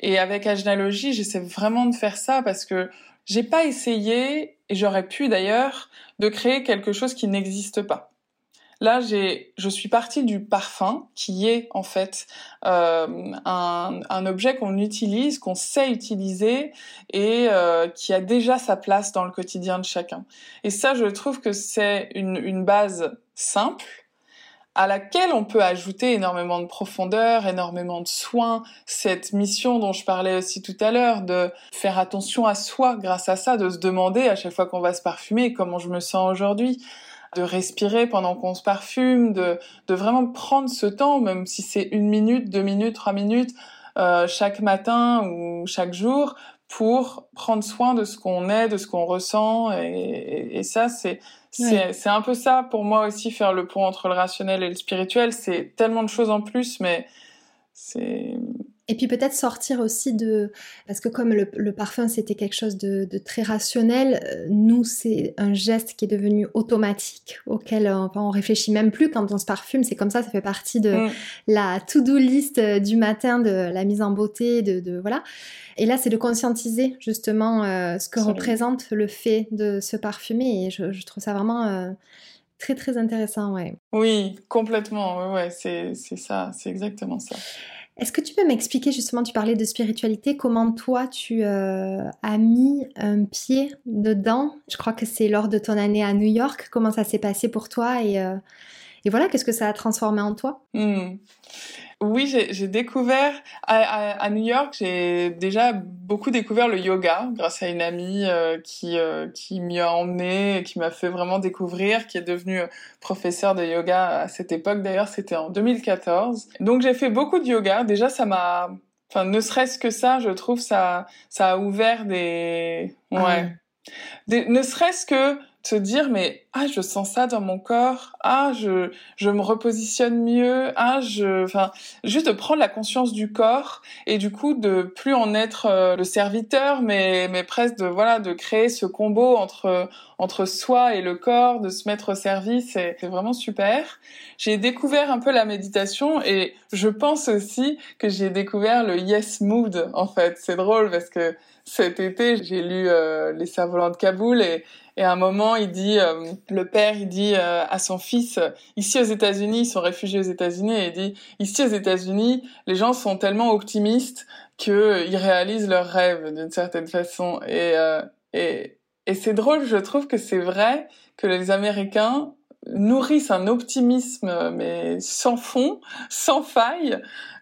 Et avec Agenalogie, j'essaie vraiment de faire ça parce que j'ai pas essayé, et j'aurais pu d'ailleurs, de créer quelque chose qui n'existe pas. Là, j'ai, je suis partie du parfum, qui est en fait euh, un, un, objet qu'on utilise, qu'on sait utiliser et euh, qui a déjà sa place dans le quotidien de chacun. Et ça, je trouve que c'est une, une base simple, à laquelle on peut ajouter énormément de profondeur, énormément de soins, cette mission dont je parlais aussi tout à l'heure, de faire attention à soi grâce à ça, de se demander à chaque fois qu'on va se parfumer comment je me sens aujourd'hui, de respirer pendant qu'on se parfume, de, de vraiment prendre ce temps, même si c'est une minute, deux minutes, trois minutes, euh, chaque matin ou chaque jour, pour prendre soin de ce qu'on est, de ce qu'on ressent. Et, et, ça, c'est c'est un peu ça pour moi aussi, faire le pont entre le rationnel et le spirituel. C'est tellement de choses en plus, mais c'est et puis peut-être sortir aussi de... Parce que comme le, parfum, c'était quelque chose de, très rationnel, euh, nous, c'est un geste qui est devenu automatique, auquel on, on réfléchit même plus quand on se parfume. C'est comme ça, ça fait partie de mm. la to-do list euh, du matin, de la mise en beauté, de... voilà. Et là, c'est de conscientiser justement euh, ce que représente le fait de se parfumer. Et je, trouve ça vraiment... très très intéressant, ouais. Oui, complètement, ouais, ouais c'est ça, c'est exactement ça. Est-ce que tu peux m'expliquer justement, tu parlais de spiritualité, comment toi tu euh, as mis un pied dedans? Je crois que c'est lors de ton année à New York. Comment ça s'est passé pour toi et, euh, et voilà, qu'est-ce que ça a transformé en toi? Hmm. Oui, j'ai découvert à, New York, j'ai déjà beaucoup découvert le yoga grâce à une amie euh, qui euh, qui m'y a emmené, qui m'a fait vraiment découvrir, qui est devenue professeure de yoga à cette époque. D'ailleurs, c'était en 2014. Donc j'ai fait beaucoup de yoga. Déjà, ça m'a, enfin, ne serait-ce que ça, je trouve ça ça a ouvert des, ah ouais, ne serait-ce que se dire mais ah je sens ça dans mon corps ah je je me repositionne mieux ah je enfin juste de prendre la conscience du corps et du coup de plus en être euh, le serviteur mais mais presque de voilà de créer ce combo entre entre soi et le corps de se mettre au service c'est vraiment super. J'ai découvert un peu la méditation et je pense aussi que j'ai découvert le yes mood en fait. C'est drôle parce que cet été j'ai lu euh, les cerfs volants de Kaboul et et à un moment, il dit, euh, le père, il dit euh, à son fils, ici aux États-Unis, ils sont réfugiés aux États-Unis, et il dit, ici aux États-Unis, les gens sont tellement optimistes qu'ils euh, réalisent leurs rêves d'une certaine façon. Et, et, et c'est drôle, je trouve que c'est vrai que les Américains nourrissent un optimisme mais sans fond, sans faille.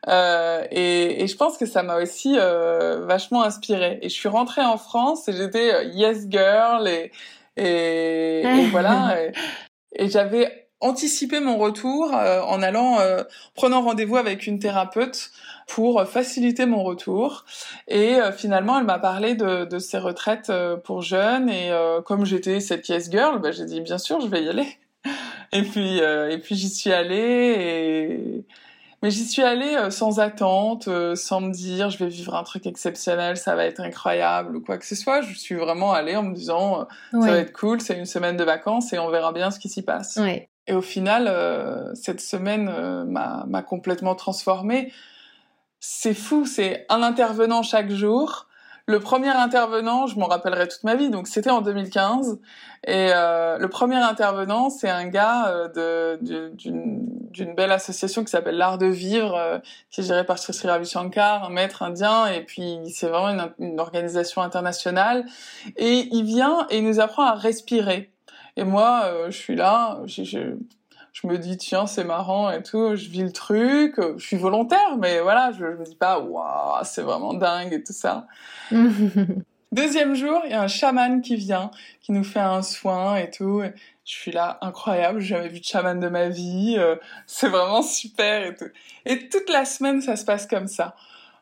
Euh, et, et, je pense que ça m'a aussi euh, vachement inspirée. Et je suis rentrée en France et j'étais yes girl et, et, voilà. Et, j'avais anticipé mon retour euh, en allant, euh, prenant rendez-vous avec une thérapeute pour faciliter mon retour. Et euh, finalement, elle m'a parlé de, de ces retraites pour jeunes. Et comme j'étais cette yes girl, bah, j'ai dit bien sûr, je vais y aller. Et puis, et puis j'y suis allée et mais j'y suis allée euh, sans attente, euh, sans me dire je vais vivre un truc exceptionnel, ça va être incroyable ou quoi que ce soit. Je suis vraiment allée en me disant euh, ça va être cool, c'est une semaine de vacances et on verra bien ce qui s'y passe. Et au final, cette semaine m'a complètement transformée. C'est fou, c'est un intervenant chaque jour le premier intervenant, je m'en rappellerai toute ma vie, donc c'était en 2015. Et euh, le premier intervenant, c'est un gars euh, d'une belle association qui s'appelle l'Art de Vivre, euh, qui est gérée par Sri Ravi Shankar, un maître indien, et puis c'est vraiment une, une, organisation internationale. Et il vient et il nous apprend à respirer. Et moi, euh, je suis là, je, je me dis tiens c'est marrant et tout, je vis le truc, je suis volontaire mais voilà, je, je me dis pas waouh c'est vraiment dingue et tout ça. Deuxième jour, il y a un chaman qui vient, qui nous fait un soin et tout. Et je suis là, incroyable, j'ai jamais vu de chaman de ma vie, euh, c'est vraiment super et tout. Et toute la semaine, ça se passe comme ça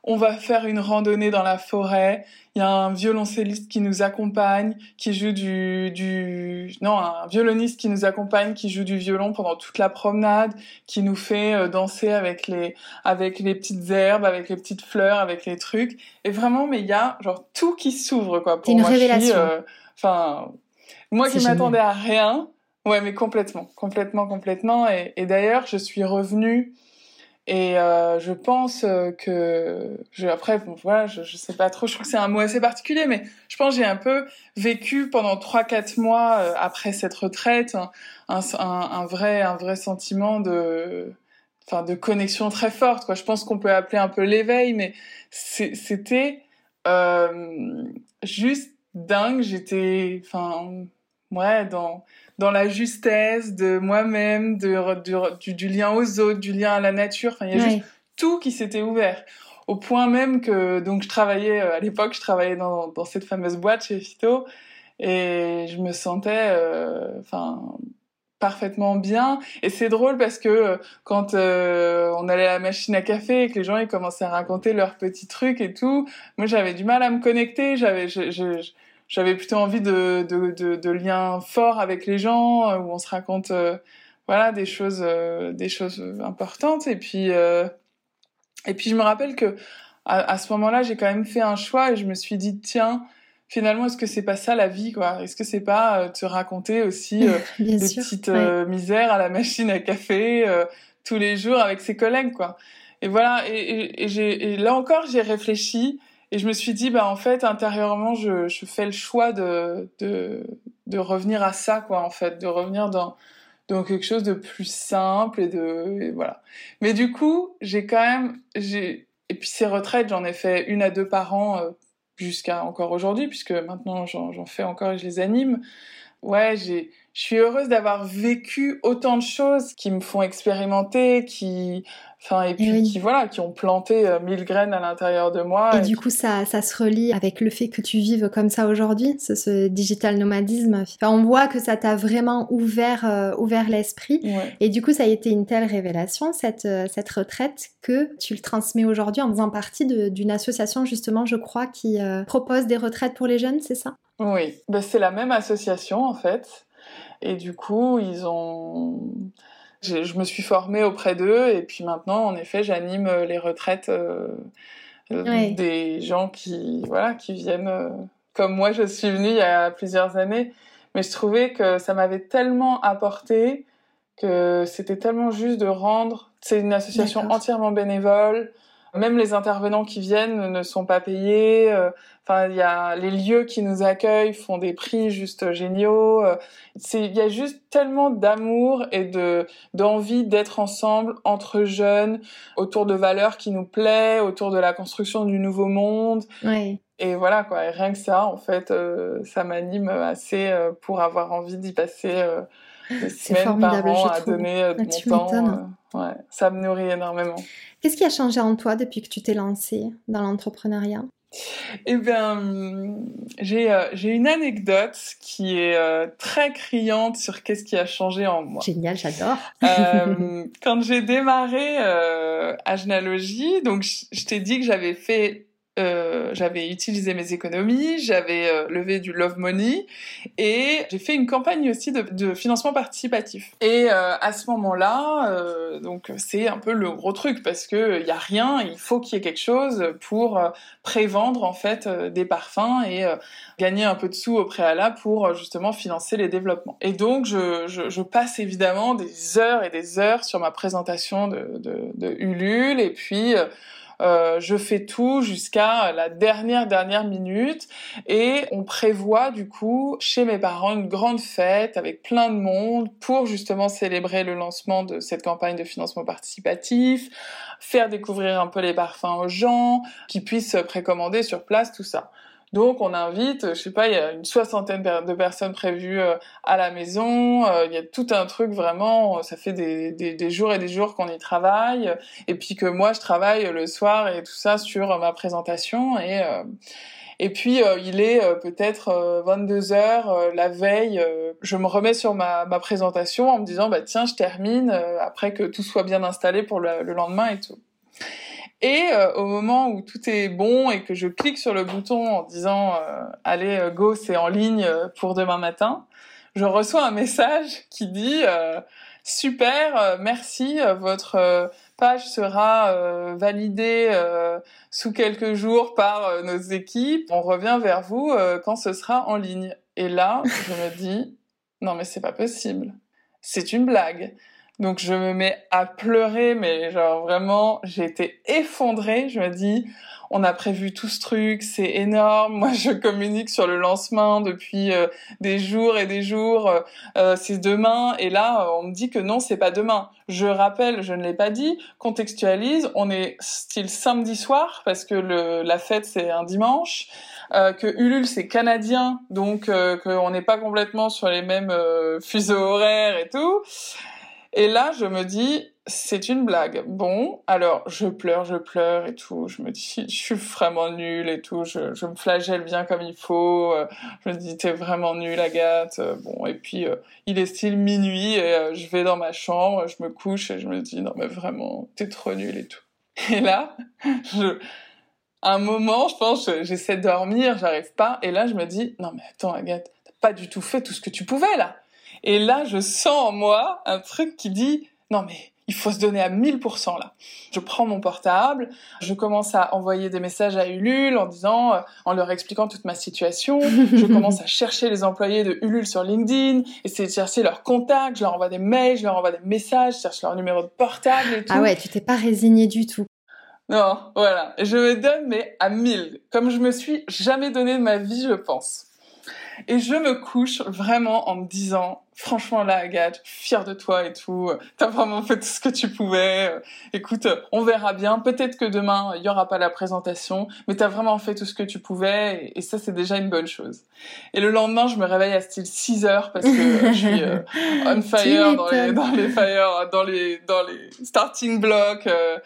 on va faire une randonnée dans la forêt. Il y a un violoncelliste qui nous accompagne, qui joue du, du, non, un violoniste qui nous accompagne, qui joue du violon pendant toute la promenade, qui nous fait euh, danser avec les, avec les petites herbes, avec les petites fleurs, avec les trucs. Et vraiment, mais il y a genre tout qui s'ouvre quoi. Pour une moi, révélation. Euh, enfin, moi qui m'attendais à rien. Ouais, mais complètement, complètement, complètement. Et, et d'ailleurs, je suis revenue et euh, je pense euh, que je, après, bon, voilà, je, je sais pas trop. Je trouve que c'est un mot assez particulier, mais je pense que j'ai un peu vécu pendant trois quatre mois euh, après cette retraite un, un, un, vrai un vrai sentiment de enfin de connexion très forte. Quoi. Je pense qu'on peut appeler un peu l'éveil, mais c'était euh, juste dingue. J'étais, enfin, ouais, dans dans la justesse de moi-même, de, du, du, lien aux autres, du lien à la nature. Enfin, il y a juste tout qui s'était ouvert. Au point même que, donc, je travaillais, euh, à l'époque, je travaillais dans, dans cette fameuse boîte chez Fito, et je me sentais, euh, enfin, parfaitement bien. Et c'est drôle parce que euh, quand euh, on allait à la machine à café et que les gens ils commençaient à raconter leurs petits trucs et tout, moi j'avais du mal à me connecter. J'avais j'avais plutôt envie de, de, de, de, liens forts avec les gens où on se raconte voilà des choses des choses importantes. Et puis et puis je me rappelle que à, à ce moment-là j'ai quand même fait un choix et je me suis dit tiens finalement, est-ce que c'est pas ça la vie, quoi? Est-ce que c'est pas euh, te raconter aussi euh, des petites euh, misères à la machine à café tous les jours avec ses collègues, quoi? Et voilà. Et, et, là encore, j'ai réfléchi et je me suis dit, bah en fait, intérieurement, je, fais le choix de, de, de revenir à ça, quoi, en fait, de revenir dans dans quelque chose de plus simple et de voilà. Mais du coup, j'ai quand même et puis ces retraites, j'en ai fait une à deux par an jusqu'à encore aujourd'hui, puisque maintenant j'en fais encore et je les anime. Ouais, j'ai, je suis heureuse d'avoir vécu autant de choses qui me font expérimenter, qui, enfin, et puis qui, voilà, qui ont planté euh, mille graines à l'intérieur de moi. Et, du coup, ça, ça se relie avec le fait que tu vives comme ça aujourd'hui, ce, ce, digital nomadisme. Enfin, on voit que ça t'a vraiment ouvert, euh, ouvert l'esprit. Et du coup, ça a été une telle révélation, cette, euh, cette retraite, que tu le transmets aujourd'hui en faisant partie d'une association, justement, je crois, qui propose des retraites pour les jeunes, c'est ça? Oui, ben, c'est la même association, en fait. Et du coup, ils ont je, me suis formée auprès d'eux et puis maintenant, en effet, j'anime euh, les retraites euh, euh, des gens qui, voilà, qui viennent comme moi, je suis venue il y a plusieurs années. Mais je trouvais que ça m'avait tellement apporté que c'était tellement juste de rendre. C'est une association entièrement bénévole. Même les intervenants qui viennent ne sont pas payés. Euh, enfin, il y a les lieux qui nous accueillent font des prix juste géniaux. Euh, c'est, il y a juste tellement d'amour et de d'envie d'être ensemble entre jeunes autour de valeurs qui nous plaisent, autour de la construction du nouveau monde. Oui. Et voilà quoi. Et rien que ça, en fait, euh, ça m'anime assez pour avoir envie d'y passer des semaines par an à donner de ah, mon temps. Ouais, ça me nourrit énormément. Qu'est-ce qui a changé en toi depuis que tu t'es lancée dans l'entrepreneuriat? Eh bien, j'ai euh, une anecdote qui est euh, très criante sur qu'est-ce qui a changé en moi. Génial, j'adore. euh, quand j'ai démarré euh, Agenalogie, donc je t'ai dit que j'avais fait euh, j'avais utilisé mes économies, j'avais euh, levé du love money et j'ai fait une campagne aussi de, de financement participatif. Et euh, à ce moment-là, euh, donc c'est un peu le gros truc parce que il y a rien, il faut qu'il y ait quelque chose pour prévendre en fait des parfums et gagner un peu de sous au préalable pour justement financer les développements. Et donc je, je, je, passe évidemment des heures et des heures sur ma présentation de, de, de Ulule et puis euh, je fais tout jusqu'à la dernière dernière minute et on prévoit du coup chez mes parents une grande fête avec plein de monde pour justement célébrer le lancement de cette campagne de financement participatif, faire découvrir un peu les parfums aux gens, qui puissent précommander sur place tout ça. Donc on invite, je sais pas, il y a une soixantaine de personnes prévues euh, à la maison. Euh, il y a tout un truc vraiment, ça fait des, des, jours et des jours qu'on y travaille. Et puis que moi je travaille le soir et tout ça sur ma présentation et euh, et puis il est peut-être 22 heures la veille, je me remets sur ma, ma, présentation en me disant bah tiens je termine après que tout soit bien installé pour le lendemain et tout. Et euh, au moment où tout est bon et que je clique sur le bouton en disant euh, allez euh, go c'est en ligne pour demain matin, je reçois un message qui dit super merci votre page sera validée sous quelques jours par nos équipes. On revient vers vous quand ce sera en ligne. Et là je me dis non mais c'est pas possible. C'est une blague. Donc je me mets à pleurer, mais genre vraiment, j'ai été effondrée. Je me dis, on a prévu tout ce truc, c'est énorme. Moi, je communique sur le lancement depuis euh, des jours et des jours. Euh, euh, c'est demain, et là, on me dit que non, c'est pas demain. Je rappelle, je ne l'ai pas dit. Contextualise. On est style samedi soir parce que la fête c'est un dimanche. que Ulule c'est canadien, donc qu'on n'est pas complètement sur les mêmes fuseaux horaires et tout. Et là, je me dis, c'est une blague. Bon, alors je pleure, je pleure et tout. Je me dis, je suis vraiment nulle et tout. Je, me flagelle bien comme il faut. Je me dis, t'es vraiment nulle, Agathe. Bon, et puis il est style minuit et je vais dans ma chambre, je me couche et je me dis, non mais vraiment, t'es trop nulle et tout. Et là, je, un moment, je pense, j'essaie de dormir, j'arrive pas, et là, je me dis, non mais attends, Agathe, t'as pas du tout fait tout ce que tu pouvais là. Et là, je sens en moi un truc qui dit, non mais il faut se donner à 1000% là. Je prends mon portable, je commence à envoyer des messages à Ulule en disant, euh, en leur expliquant toute ma situation. je commence à chercher les employés de Ulule sur LinkedIn, essayer de chercher leurs contacts, je leur envoie des mails, je leur envoie des messages, je cherche leur numéro de portable et tout. Ah ouais, tu t'es pas résigné du tout. Non, voilà. Je me donne, mais à 1000. Comme je me suis jamais donné de ma vie, je pense. Et je me couche vraiment en me disant, franchement là, Agathe, fière de toi et tout. T'as vraiment fait tout ce que tu pouvais. Écoute, on verra bien. Peut-être que demain, il y aura pas la présentation, mais t'as vraiment fait tout ce que tu pouvais. Et ça, c'est déjà une bonne chose. Et le lendemain, je me réveille à style 6 heures parce que je suis euh, on fire dans les, dans les fire, dans les, dans les starting blocks. Euh,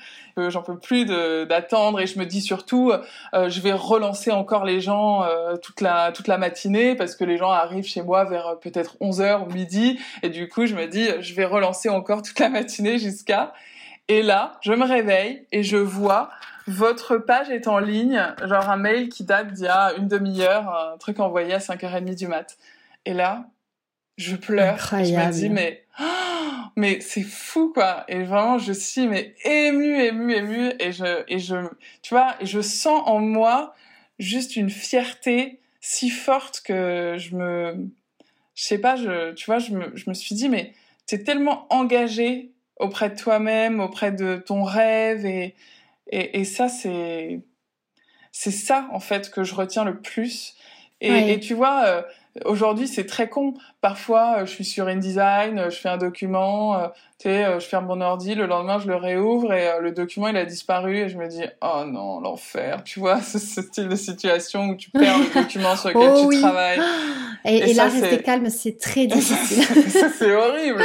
j'en peux plus d'attendre et je me dis surtout euh, je vais relancer encore les gens euh, toute la toute la matinée parce que les gens arrivent chez moi vers euh, peut-être 11h ou midi et du coup je me dis je vais relancer encore toute la matinée jusqu'à et là je me réveille et je vois votre page est en ligne genre un mail qui date d'il y a une demi-heure un truc envoyé à 5h30 du mat. Et là je pleure. Je me dis mais mais c'est fou quoi. Et vraiment je suis mais émue émue émue. Et je et je tu vois et je sens en moi juste une fierté si forte que je me je sais pas je tu vois je me je me suis dit mais t'es tellement engagé auprès de toi-même auprès de ton rêve. Et et, et ça c'est c'est ça en fait que je retiens le plus. Et, et tu vois euh, Aujourd'hui, c'est très con. Parfois, euh, je suis sur InDesign, euh, je fais un document, euh, tu sais, je ferme mon ordi, le lendemain, je le réouvre et le document, il a disparu et je me dis, oh non, l'enfer. Tu vois, ce, style de situation où tu perds le document sur lequel oh tu travailles. Et, là, rester calme, c'est très difficile. ça, c'est horrible.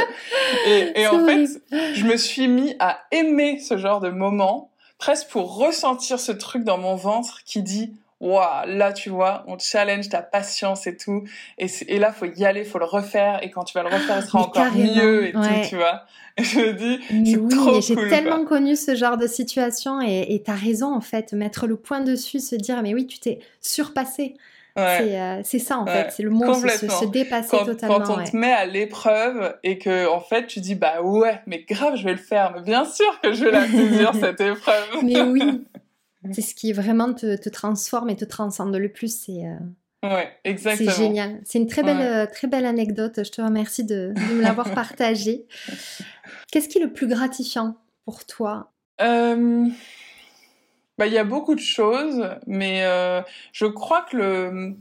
Et, et en fait, je me suis mis à aimer ce genre de moment, presque pour ressentir ce truc dans mon ventre qui dit, waouh, là tu vois, on challenge ta patience et tout. Et, et là, faut y aller, faut le refaire. Et quand tu vas le refaire, il sera encore mieux et tout, tu vois. Et je me dis, c'est oui, trop J'ai tellement connu ce genre de situation et t'as raison en fait, mettre le point dessus, se dire, mais oui, tu t'es surpassé. Euh, c'est ça en fait, c'est le mot, se, se, dépasser totalement. Quand on te met à l'épreuve et que en fait tu dis bah ouais, mais grave, je vais le faire, mais bien sûr que je vais la saisir cette épreuve. Mais oui, c'est ce qui vraiment te, transforme et te transcende le plus. C'est euh, exactement. C'est génial. C'est une très belle, euh, très belle anecdote. Je te remercie de, me l'avoir partagée. Qu'est-ce qui est le plus gratifiant pour toi? Euh, bah, Il y a beaucoup de choses, mais je crois que le...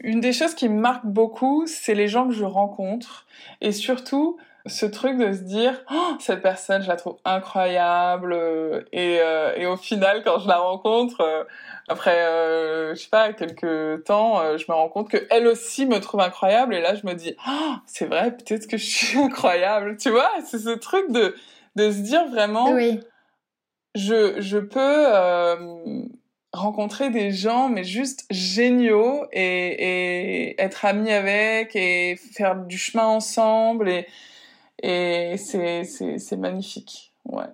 une des choses qui me marque beaucoup, c'est les gens que je rencontre. Et surtout, ce truc de se dire oh, cette personne je la trouve incroyable euh, et, euh, et au final quand je la rencontre euh, après je sais pas quelques temps je me rends compte que elle aussi me trouve incroyable et là je me dis oh, c'est vrai peut-être que je suis incroyable tu vois c'est ce truc de de se dire vraiment oui. je je peux rencontrer des gens mais juste géniaux et, et être ami avec et faire du chemin ensemble et et c'est, c'est, c'est magnifique. Ouais.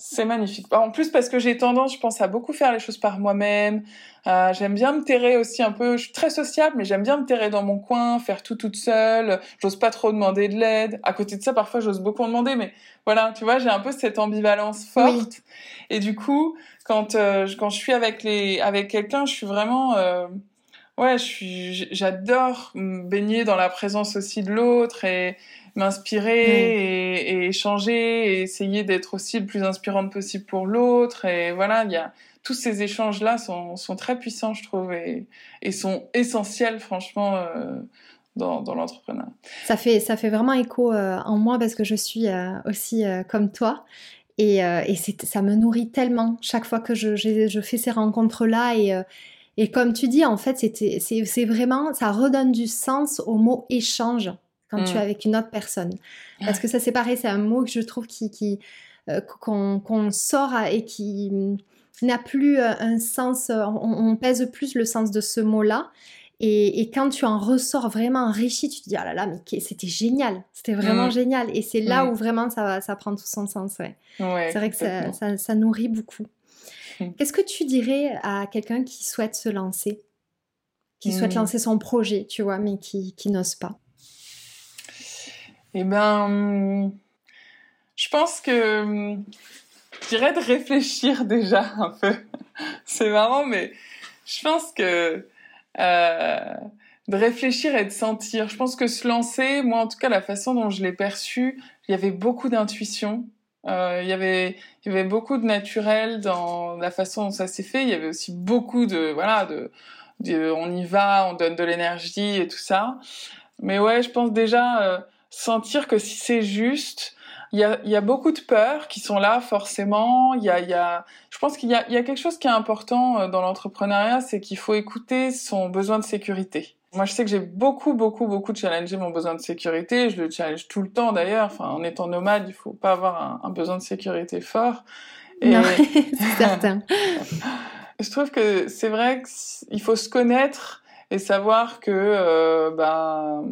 C'est magnifique. En plus, parce que j'ai tendance, je pense, à beaucoup faire les choses par moi-même. Euh, j'aime bien me terrer aussi un peu. Je suis très sociable, mais j'aime bien me terrer dans mon coin, faire tout toute seule. J'ose pas trop demander de l'aide. À côté de ça, parfois, j'ose beaucoup en demander, mais voilà, tu vois, j'ai un peu cette ambivalence forte. Et du coup, quand euh, quand je suis avec les avec quelqu'un, je suis vraiment euh, ouais, je suis j'adore me baigner dans la présence aussi de l'autre et m'inspirer et, échanger et essayer d'être aussi le plus inspirante possible pour l'autre. Et voilà, il y a tous ces échanges-là sont, sont, très puissants, je trouve, et, et sont essentiels, franchement. Euh, dans, dans l'entrepreneuriat. Ça fait, ça fait vraiment écho euh, en moi parce que je suis euh, aussi comme toi et, et ça me nourrit tellement chaque fois que je, je, je fais ces rencontres-là et, Et comme tu dis, en fait, c'est vraiment, ça redonne du sens au mot échange quand tu es mm. avec une autre personne. Parce que ça, c'est pareil, c'est un mot que je trouve qui, qui euh, qu'on sort et qui n'a plus euh, un sens, euh, on, pèse plus le sens de ce mot-là. Et, quand tu en ressors vraiment enrichi, tu te dis, oh là là, mais c'était génial, c'était vraiment mm. génial. Et c'est là où vraiment ça, ça prend tout son sens. Ouais. c'est vrai que ça, ça, nourrit beaucoup. Qu'est-ce que tu dirais à quelqu'un qui souhaite se lancer, qui souhaite lancer son projet, tu vois, mais qui, qui n'ose pas? Eh ben, je pense que je dirais de réfléchir déjà un peu. C'est marrant, mais je pense que euh, de réfléchir et de sentir. Je pense que se lancer, moi en tout cas, la façon dont je l'ai perçu, il y avait beaucoup d'intuition. Euh, il y avait il y avait beaucoup de naturel dans la façon dont ça s'est fait. Il y avait aussi beaucoup de voilà de, on y va, on donne de l'énergie et tout ça. Mais ouais, je pense déjà euh, sentir que si c'est juste, il y a, y a, beaucoup de peurs qui sont là forcément. Il y a, y a, je pense qu'il y a, y a quelque chose qui est important euh, dans l'entrepreneuriat, c'est qu'il faut écouter son besoin de sécurité. Moi, je sais que j'ai beaucoup, beaucoup, beaucoup challengé mon besoin de sécurité. Je le challenge tout le temps d'ailleurs. Enfin, en étant nomade, il faut pas avoir un, un besoin de sécurité fort. Et... Non, c'est certain. je trouve que c'est vrai qu'il faut se connaître et savoir que euh, ben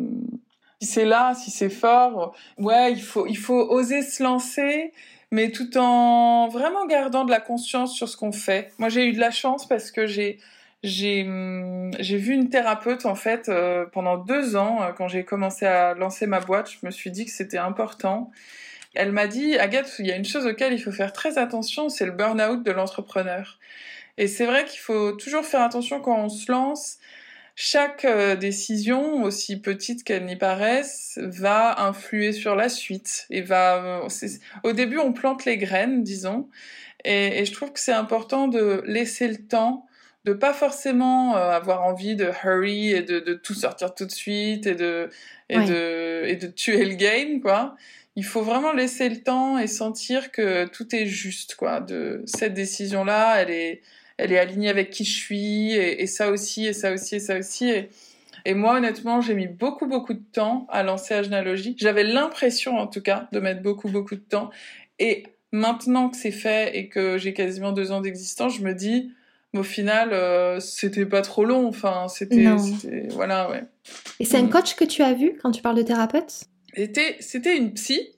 si c'est là, si c'est fort, ouais, il faut, il faut oser se lancer, mais tout en vraiment gardant de la conscience sur ce qu'on fait. Moi, j'ai eu de la chance parce que j'ai, j'ai, hum, j'ai vu une thérapeute en fait euh, pendant deux ans euh, quand j'ai commencé à lancer ma boîte. Je me suis dit que c'était important. Elle m'a dit, Agathe, il y a une chose auquel il faut faire très attention, c'est le burn-out de l'entrepreneur. Et c'est vrai qu'il faut toujours faire attention quand on se lance chaque euh, décision, aussi petite qu'elle n'y paraisse, va influer sur la suite et va. Euh, au début, on plante les graines, disons, et, et je trouve que c'est important de laisser le temps, de pas forcément euh, avoir envie de hurry et de, de, tout sortir tout de suite et de et de et de tuer le game, quoi. Il faut vraiment laisser le temps et sentir que tout est juste, quoi. De cette décision-là, elle est elle est alignée avec qui je suis, et, ça aussi, et ça aussi, et ça aussi. Et, moi, honnêtement, j'ai mis beaucoup, beaucoup de temps à lancer Agenalogie. J'avais l'impression, en tout cas, de mettre beaucoup, beaucoup de temps. Et maintenant que c'est fait et que j'ai quasiment deux ans d'existence, je me dis, au final, euh, c'était pas trop long. Enfin, c'était, voilà, ouais. Et c'est un mm. coach que tu as vu quand tu parles de thérapeute? C'était, c'était une psy.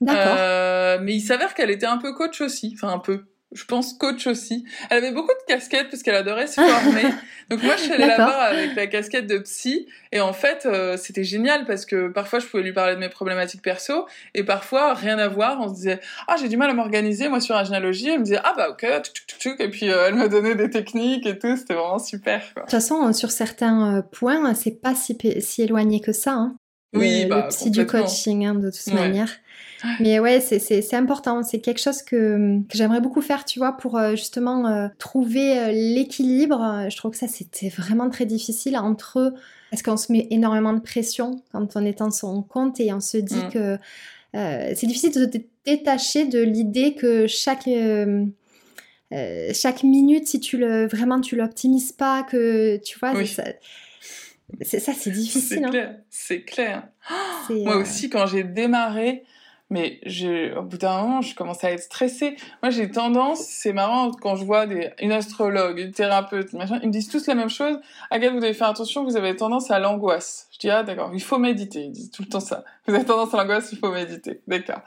D'accord. Euh, mais il s'avère qu'elle était un peu coach aussi. Enfin, un peu je pense coach aussi. Elle avait beaucoup de casquettes parce qu'elle adorait se former. Donc moi je suis allée là-bas avec la casquette de psy et en fait euh, c'était génial parce que parfois je pouvais lui parler de mes problématiques perso et parfois rien à voir. On se disait ah j'ai du mal à m'organiser moi sur la généalogie. Elle me disait ah bah ok et puis euh, elle me donnait des techniques et tout. C'était vraiment super. De toute façon sur certains euh, points c'est pas si, si éloigné que ça. Hein. Oui, le, bah, psy du coaching hein, de toute manière. Mais ouais, c'est important. C'est quelque chose que, que j'aimerais beaucoup faire, tu vois, pour euh, justement euh, trouver euh, l'équilibre. Je trouve que ça, c'était vraiment très difficile entre... Parce qu'on se met énormément de pression quand on est en son compte et on se dit mm. que c'est difficile de se détacher de l'idée que chaque... chaque minute, si tu le vraiment tu l'optimises pas, que tu vois, ça, ça c'est difficile. C'est clair, hein. clair. Moi aussi, quand j'ai démarré, mais je, au bout d'un moment, je commençais à être stressée. Moi, j'ai tendance, c'est marrant, quand je vois des, une astrologue, une thérapeute, machin, ils me disent tous la même chose. Agathe, vous devez faire attention, vous avez tendance à l'angoisse. Je dis, ah, d'accord, il faut méditer. Ils disent tout le temps ça. Vous avez tendance à l'angoisse, il faut méditer. D'accord.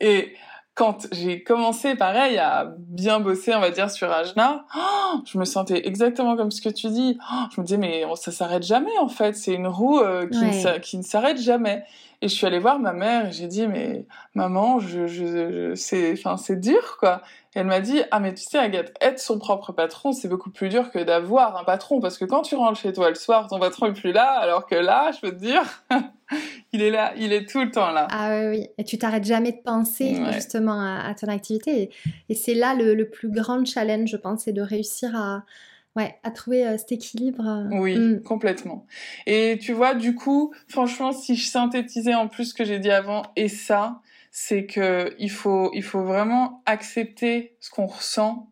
Et, quand j'ai commencé, pareil, à bien bosser, on va dire, sur Ajna, oh, je me sentais exactement comme ce que tu dis. Oh, je me disais, mais ça s'arrête jamais, en fait. C'est une roue euh, qui, ne, qui ne s'arrête jamais. Et je suis allée voir ma mère et j'ai dit, mais maman, je, je, c'est, enfin, c'est dur, quoi. Et elle m'a dit, ah, mais tu sais, Agathe, être son propre patron, c'est beaucoup plus dur que d'avoir un patron. Parce que quand tu rentres chez toi le soir, ton patron est plus là, alors que là, je peux te dire, il est là, il est tout le temps là. Ah oui, oui. Et tu t'arrêtes jamais de penser justement à, ton activité. Et, c'est là le, le, plus grand challenge, je pense, c'est de réussir à, ouais, à trouver euh, cet équilibre. Euh, oui, mm. complètement. Et tu vois, du coup, franchement, si je synthétisais en plus ce que j'ai dit avant et ça, c'est que il faut, il faut vraiment accepter ce qu'on ressent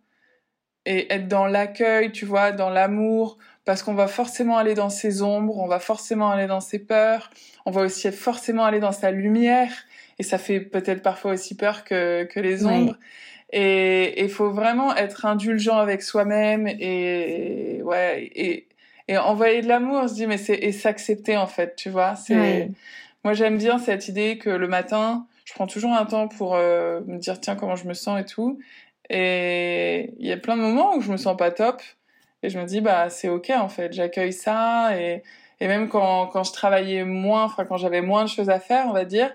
et être dans l'accueil, tu vois, dans l'amour, parce qu'on va forcément aller dans ses ombres, on va forcément aller dans ses peurs, on va aussi forcément aller dans sa lumière, et ça fait peut-être parfois aussi peur que, que les ombres. Et il faut vraiment être indulgent avec soi-même et, ouais et, et envoyer de l'amour. se dit mais c'est et s'accepter en fait, tu vois. C'est moi j'aime bien cette idée que le matin, je prends toujours un temps pour euh, me dire tiens comment je me sens et tout. Et il y a plein de moments où je me sens pas top et je me dis bah c'est ok en fait, j'accueille ça et et même quand quand je travaillais moins, enfin quand j'avais moins de choses à faire, on va dire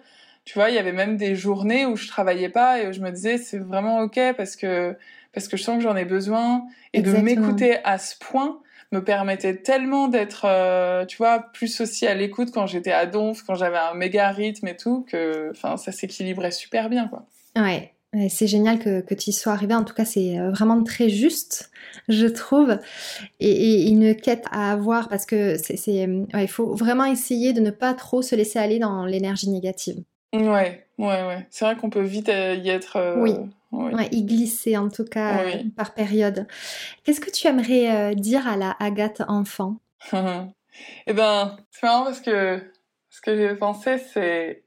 tu vois, il y avait même des journées où je travaillais pas et où je me disais c'est vraiment ok parce que parce que je sens que j'en ai besoin et de m'écouter à ce point me permettait tellement d'être, euh, tu vois, plus aussi à l'écoute quand j'étais à Donf, quand j'avais un méga rythme et tout, que, enfin, ça s'équilibrait super bien, quoi. Ouais. C'est génial que, que tu y sois arrivé. En tout cas, c'est euh, vraiment très juste, je trouve. Et, une quête à avoir parce que c'est, il faut vraiment essayer de ne pas trop se laisser aller dans l'énergie négative. Ouais, ouais, ouais. C'est vrai qu'on peut vite euh, y être. Euh, oui. y glisser en tout cas par période. Qu'est-ce que tu aimerais euh, dire à la Agathe enfant? Eh ben, c'est marrant parce que ce que j'ai pensé, c'est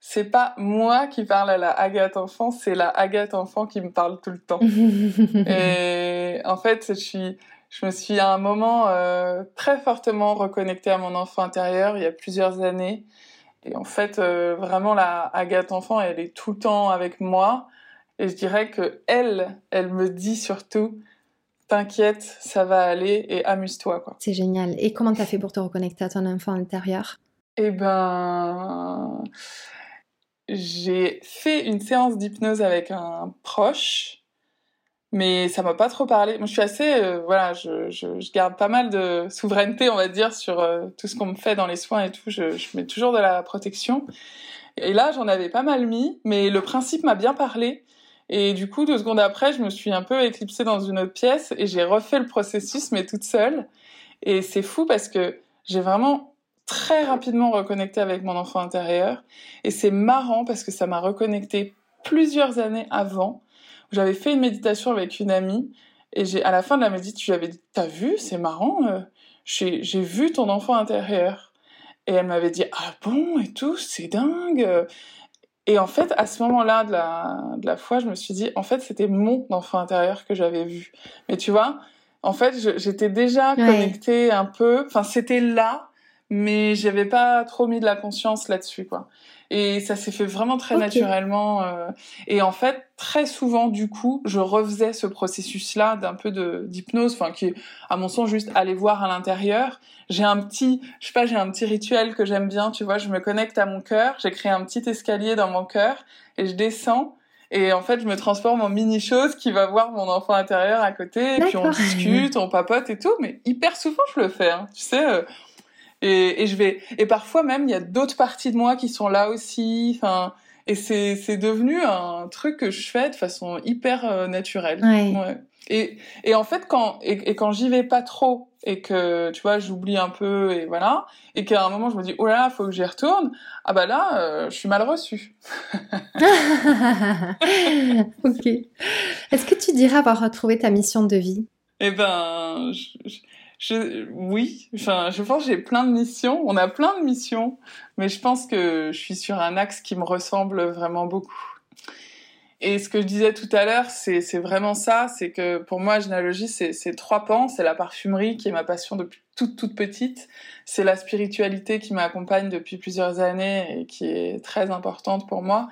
c'est pas moi qui parle à la Agathe enfant, c'est la Agathe enfant qui me parle tout le temps. Et en fait, je suis, je me suis à un moment très fortement reconnectée à mon enfant intérieur il y a plusieurs années. Et en fait, euh, vraiment, la Agathe enfant, elle est tout le temps avec moi. Et je dirais que elle, elle me dit surtout, t'inquiète, ça va aller et amuse-toi, quoi. C'est génial. Et comment t'as fait pour te reconnecter à ton enfant intérieur? Eh ben, j'ai fait une séance d'hypnose avec un proche mais ça m'a pas trop parlé. Moi, je suis assez, euh, voilà, je, garde pas mal de souveraineté, on va dire, sur euh, tout ce qu'on me fait dans les soins et tout. Je, je mets toujours de la protection. Et là, j'en avais pas mal mis, mais le principe m'a bien parlé. Et du coup, deux secondes après, je me suis un peu éclipsée dans une autre pièce et j'ai refait le processus, mais toute seule. Et c'est fou parce que j'ai vraiment très rapidement reconnecté avec mon enfant intérieur. Et c'est marrant parce que ça m'a reconnecté plusieurs années avant j'avais fait une méditation avec une amie et j'ai à la fin de la méditation, je lui avais dit "T'as vu, c'est marrant, euh, j'ai vu ton enfant intérieur." Et elle m'avait dit "Ah bon et tout, c'est dingue." Et en fait, à ce moment-là de la, de la foi, je me suis dit, en fait, c'était mon enfant intérieur que j'avais vu. Mais tu vois, en fait, j'étais déjà connectée un peu. Enfin, c'était là, mais j'avais pas trop mis de la conscience là-dessus, quoi. Et ça s'est fait vraiment très naturellement. Euh, et en fait, très souvent, du coup, je refaisais ce processus-là d'un peu de d'hypnose, enfin qui est, à mon sens, juste aller voir à l'intérieur. J'ai un petit, je sais pas, j'ai un petit rituel que j'aime bien. Tu vois, je me connecte à mon cœur. J'ai créé un petit escalier dans mon cœur et je descends. Et en fait, je me transforme en mini-chose qui va voir mon enfant intérieur à côté. Et puis on discute, on papote et tout. Mais hyper souvent, je le fais. Hein. Tu sais, euh, et, et je vais et parfois même il y a d'autres parties de moi qui sont là aussi. Enfin, et c'est c'est devenu un truc que je fais de façon hyper euh, naturelle. Ouais. Et, et en fait, quand, et, et quand j'y vais pas trop, et que, tu vois, j'oublie un peu, et voilà, et qu'à un moment, je me dis, oh là là, faut que j'y retourne, ah bah là, euh, je suis mal reçue. ok. Est-ce que tu dirais avoir retrouvé ta mission de vie? Eh ben, je, je, oui, enfin, je pense que j'ai plein de missions. On a plein de missions, mais je pense que je suis sur un axe qui me ressemble vraiment beaucoup. Et ce que je disais tout à l'heure, c'est vraiment ça, c'est que pour moi, généalogie, c'est trois pans. C'est la parfumerie qui est ma passion depuis toute toute petite. C'est la spiritualité qui m'accompagne depuis plusieurs années et qui est très importante pour moi.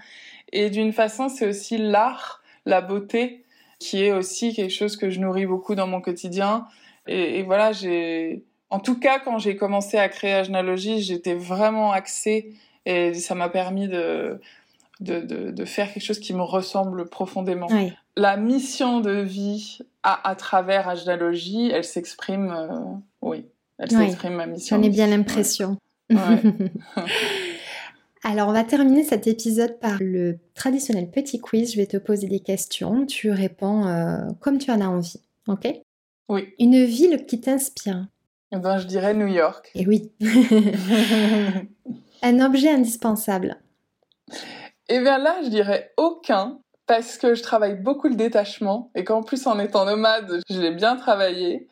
Et d'une façon, c'est aussi l'art, la beauté, qui est aussi quelque chose que je nourris beaucoup dans mon quotidien. Et, voilà, j'ai, en tout cas, quand j'ai commencé à créer Agenalogie, j'étais vraiment axée et ça m'a permis de, de, de, faire quelque chose qui me ressemble profondément. La mission de vie à, à travers Agenalogie, elle s'exprime, euh, oui, elle s'exprime ma mission. J'en ai bien l'impression. Alors, on va terminer cet épisode par le traditionnel petit quiz. Je vais te poser des questions. Tu réponds euh, comme tu en as envie. OK? Oui. Une ville qui t'inspire eh ben, Je dirais New York. Et eh oui. Un objet indispensable Et eh bien là, je dirais aucun, parce que je travaille beaucoup le détachement et qu'en plus en étant nomade, je l'ai bien travaillé.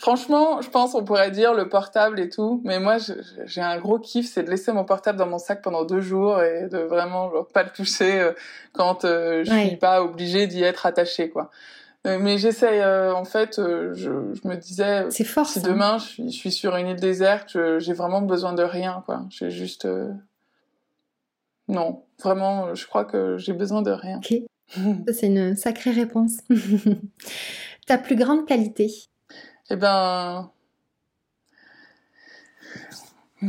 Franchement, je pense on pourrait dire le portable et tout, mais moi j'ai un gros kiff, c'est de laisser mon portable dans mon sac pendant deux jours et de vraiment pas le toucher euh, quand euh, je suis pas obligée d'y être attachée quoi. Euh, mais j'essaye, en fait, je, je, me disais, fort, si demain je suis, je suis, sur une île déserte, j'ai vraiment besoin de rien, quoi. J'ai juste, non, vraiment, je crois que j'ai besoin de rien. Ok, c'est une sacrée réponse. Ta plus grande qualité? Eh ben. Je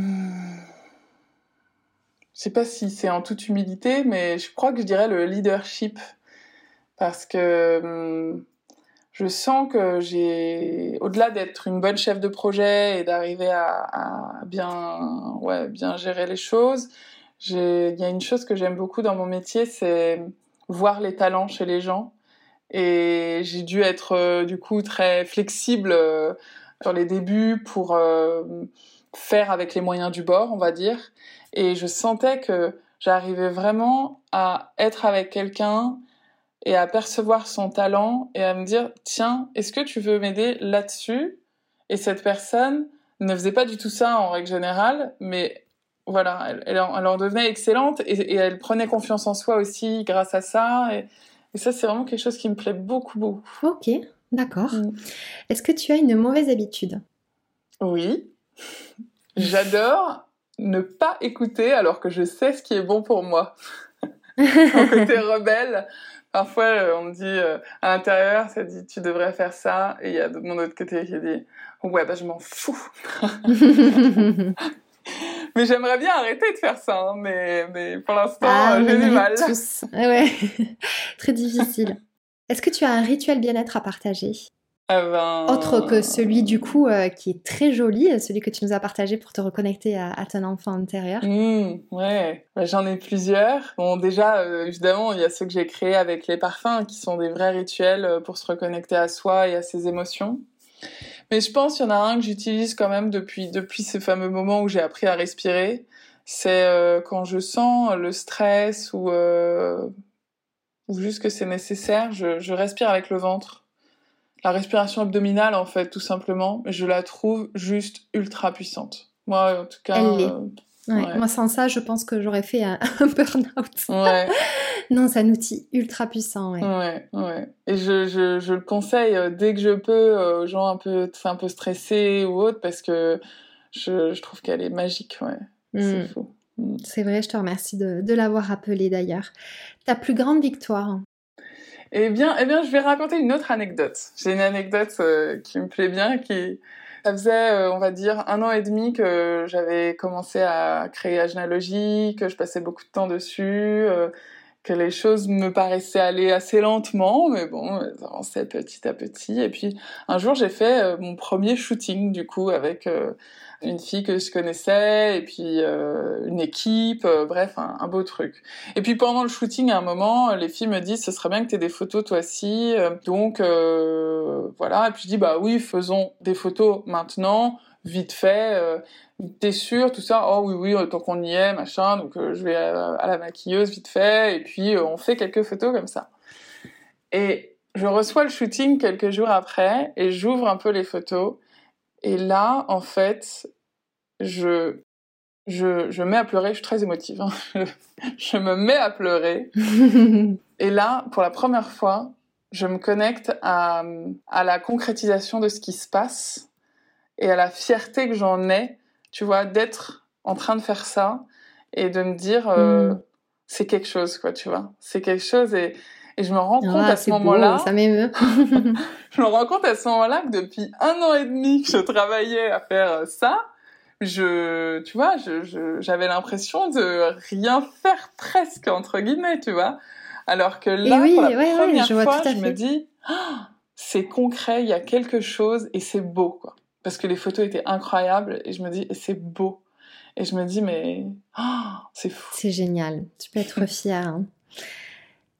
sais pas si c'est en toute humilité, mais je crois que je dirais le leadership. Parce que hmm, je sens que j'ai, au-delà d'être une bonne chef de projet et d'arriver à, bien, ouais, bien gérer les choses, il y a une chose que j'aime beaucoup dans mon métier, c'est voir les talents chez les gens et j'ai dû être euh, du coup très flexible euh, sur les débuts pour euh, faire avec les moyens du bord, on va dire. Et je sentais que j'arrivais vraiment à être avec quelqu'un et à percevoir son talent et à me dire tiens, est-ce que tu veux m'aider là-dessus? Et cette personne ne faisait pas du tout ça en règle générale, mais voilà, elle, elle, en, devenait excellente et, et, elle prenait confiance en soi aussi grâce à ça. Et, et ça, c'est vraiment quelque chose qui me plaît beaucoup, beaucoup. Ok, d'accord. Mm. Est-ce que tu as une mauvaise habitude? Oui. J'adore ne pas écouter alors que je sais ce qui est bon pour moi. Mon côté rebelle, parfois euh, on me dit euh, à l'intérieur, ça dit tu devrais faire ça, et il y a de mon autre côté qui dit ouais bah je m'en fous. mais j'aimerais bien arrêter de faire ça, hein, mais, mais pour l'instant, ah, j'ai du mal. Tous. Ouais, très difficile. Est-ce que tu as un rituel bien-être à partager? Ah ben... Autre que celui du coup euh, qui est très joli, celui que tu nous as partagé pour te reconnecter à, ton enfant intérieur. Mmh, ouais, bah, j'en ai plusieurs. Bon, déjà, euh, évidemment, il y a ceux que j'ai créés avec les parfums qui sont des vrais rituels euh, pour se reconnecter à soi et à ses émotions. Mais je pense qu'il y en a un que j'utilise quand même depuis, depuis ce fameux moment où j'ai appris à respirer. C'est euh, quand je sens le stress ou, euh, ou juste que c'est nécessaire, je, je respire avec le ventre. La respiration abdominale, en fait, tout simplement, je la trouve juste ultra puissante. Moi, en tout cas, moi, sans ça, je pense que j'aurais fait un, burn-out. Ouais. non, c'est un outil ultra puissant. Ouais, ouais. Et je, je, je, le conseille euh, dès que je peux euh, aux gens un peu, un peu stressés ou autres parce que je, je trouve qu'elle est magique. Ouais. C'est hmm. fou. C'est vrai, je te remercie de, de l'avoir rappelé d'ailleurs. Ta plus grande victoire eh bien, eh bien, je vais raconter une autre anecdote. J'ai une anecdote euh, qui me plaît bien, qui, ça faisait, euh, on va dire, un an et demi que j'avais commencé à créer Agenalogie, que je passais beaucoup de temps dessus, euh, que les choses me paraissaient aller assez lentement, mais bon, elles avançaient petit à petit. Et puis, un jour, j'ai fait mon premier shooting, du coup, avec une fille que je connaissais et puis euh, une équipe, euh, bref, un, beau truc. Et puis pendant le shooting, à un moment, les filles me disent ce serait bien que tu aies des photos toi aussi. Donc euh, voilà, et puis je dis bah oui, faisons des photos maintenant, vite fait. T'es sûr, tout ça? Oh oui, oui, tant qu'on y est, machin. Donc je vais à, la maquilleuse vite fait, et puis on fait quelques photos comme ça. Et je reçois le shooting quelques jours après, et j'ouvre un peu les photos. Et là, en fait, je, je, je mets à pleurer, je suis très émotive, hein. je me mets à pleurer. et là, pour la première fois, je me connecte à, à la concrétisation de ce qui se passe et à la fierté que j'en ai, tu vois, d'être en train de faire ça et de me dire, euh, mm. c'est quelque chose, quoi, tu vois. C'est quelque chose et, et je me rends compte ah, à ce moment-là. Ça m'émeut. je me rends compte à ce moment-là que depuis un an et demi que je travaillais à faire ça, je, tu vois, j'avais l'impression de rien faire presque entre guillemets, tu vois. Alors que là, pour la première fois, je me dis, ah, c'est concret, il y a quelque chose et c'est beau, quoi. Parce que les photos étaient incroyables et je me dis, c'est beau. Et je me dis, mais ah, c'est fou. C'est génial. Tu peux être fière. Hein.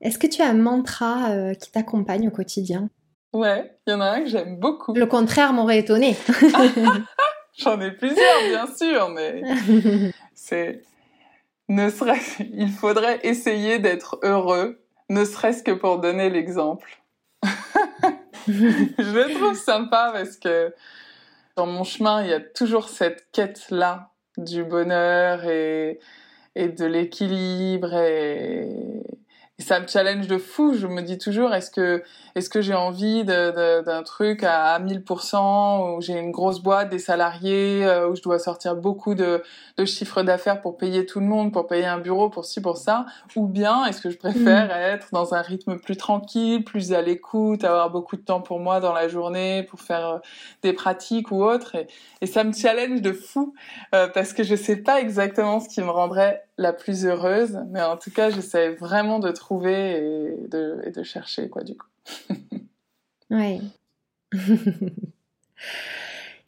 Est-ce que tu as un mantra euh, qui t'accompagne au quotidien? Ouais, il y en a un que j'aime beaucoup. Le contraire m'aurait étonné. J'en ai plusieurs, bien sûr, mais c'est ne il faudrait essayer d'être heureux, ne serait-ce que pour donner l'exemple. je le trouve sympa parce que dans mon chemin, il y a toujours cette quête-là du bonheur et, et de l'équilibre et, ça me challenge de fou. Je me dis toujours, est-ce que, est-ce que j'ai envie d'un truc à, 1000% où j'ai une grosse boîte, des salariés, euh, où je dois sortir beaucoup de, de chiffres d'affaires pour payer tout le monde, pour payer un bureau, pour ci, pour ça, ou bien est-ce que je préfère mm. être dans un rythme plus tranquille, plus à l'écoute, avoir beaucoup de temps pour moi dans la journée, pour faire euh, des pratiques ou autre. Et, et ça me challenge de fou euh, parce que je sais pas exactement ce qui me rendrait la plus heureuse, mais en tout cas, j'essaie vraiment de trouver et de, et de chercher, quoi, du coup. oui.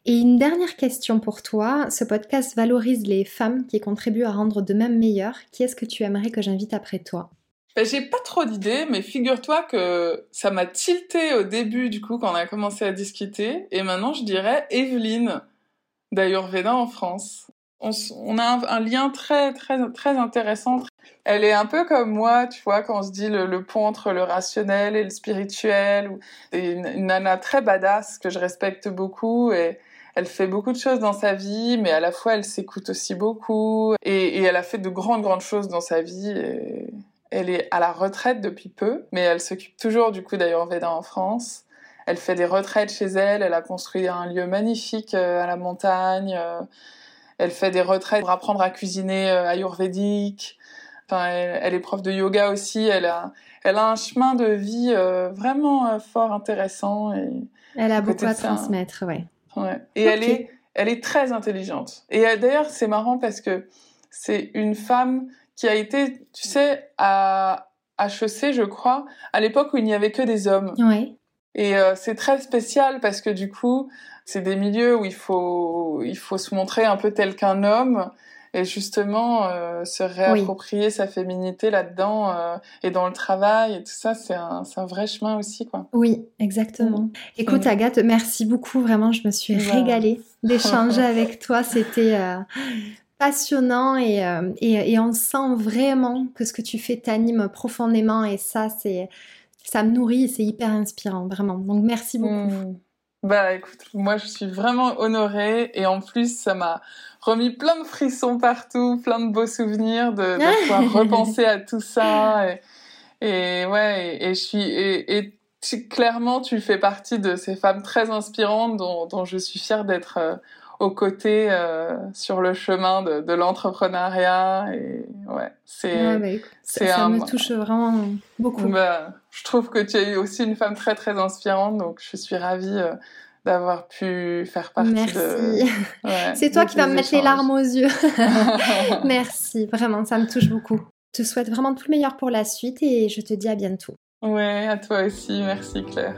et une dernière question pour toi. Ce podcast valorise les femmes qui contribuent à rendre de même meilleures. Qui est-ce que tu aimerais que j'invite après toi? Ben, J'ai pas trop d'idées, mais figure-toi que ça m'a tilté au début, du coup, quand on a commencé à discuter. Et maintenant, je dirais Evelyne d'Ayurveda en France on, a un, lien très très très intéressant. Elle est un peu comme moi, tu vois, quand on se dit le, pont entre le rationnel et le spirituel. C'est une, nana très badass que je respecte beaucoup et elle fait beaucoup de choses dans sa vie, mais à la fois elle s'écoute aussi beaucoup et, elle a fait de grandes grandes choses dans sa vie. elle est à la retraite depuis peu, mais elle s'occupe toujours du coup d'Ayurveda en France. Elle fait des retraites chez elle. Elle a construit un lieu magnifique euh, à la montagne. Elle fait des retraites pour apprendre à cuisiner euh, ayurvédique. Enfin, elle, est prof de yoga aussi. Elle a, elle a un chemin de vie euh, vraiment euh, fort intéressant. Et elle a beaucoup à transmettre, ouais. ouais. Et elle est, elle est très intelligente. Et d'ailleurs, c'est marrant parce que c'est une femme qui a été, tu sais, à HEC, je crois, à l'époque où il n'y avait que des hommes. Ouais. Et c'est très spécial parce que du coup, c'est des milieux où il faut, il faut se montrer un peu tel qu'un homme et justement euh, se réapproprier sa féminité là-dedans euh, et dans le travail et tout ça, c'est un, un, vrai chemin aussi. Quoi. Oui, exactement. Mm. Écoute, Agathe, merci beaucoup. Vraiment, je me suis régalée d'échanger avec toi. C'était euh, passionnant et, et, et, on sent vraiment que ce que tu fais t'anime profondément et ça, c'est ça me nourrit et c'est hyper inspirant, vraiment. Donc, merci beaucoup. Mm. Bah écoute, moi je suis vraiment honorée et en plus ça m'a remis plein de frissons partout, plein de beaux souvenirs, de, de pouvoir repenser à tout ça et, et ouais et, je suis et, et clairement tu fais partie de ces femmes très inspirantes dont, dont je suis fière d'être euh, aux côtés euh, sur le chemin de, de l'entrepreneuriat et ouais c'est bah, c'est ça, me touche vraiment beaucoup. Bah, je trouve que tu es aussi une femme très très inspirante donc je suis ravie euh, d'avoir pu faire partie Merci. c'est toi qui vas me mettre les larmes aux yeux. Merci vraiment ça me touche beaucoup. Je te souhaite vraiment tout le meilleur pour la suite et je te dis à bientôt. Ouais à toi aussi. Merci Claire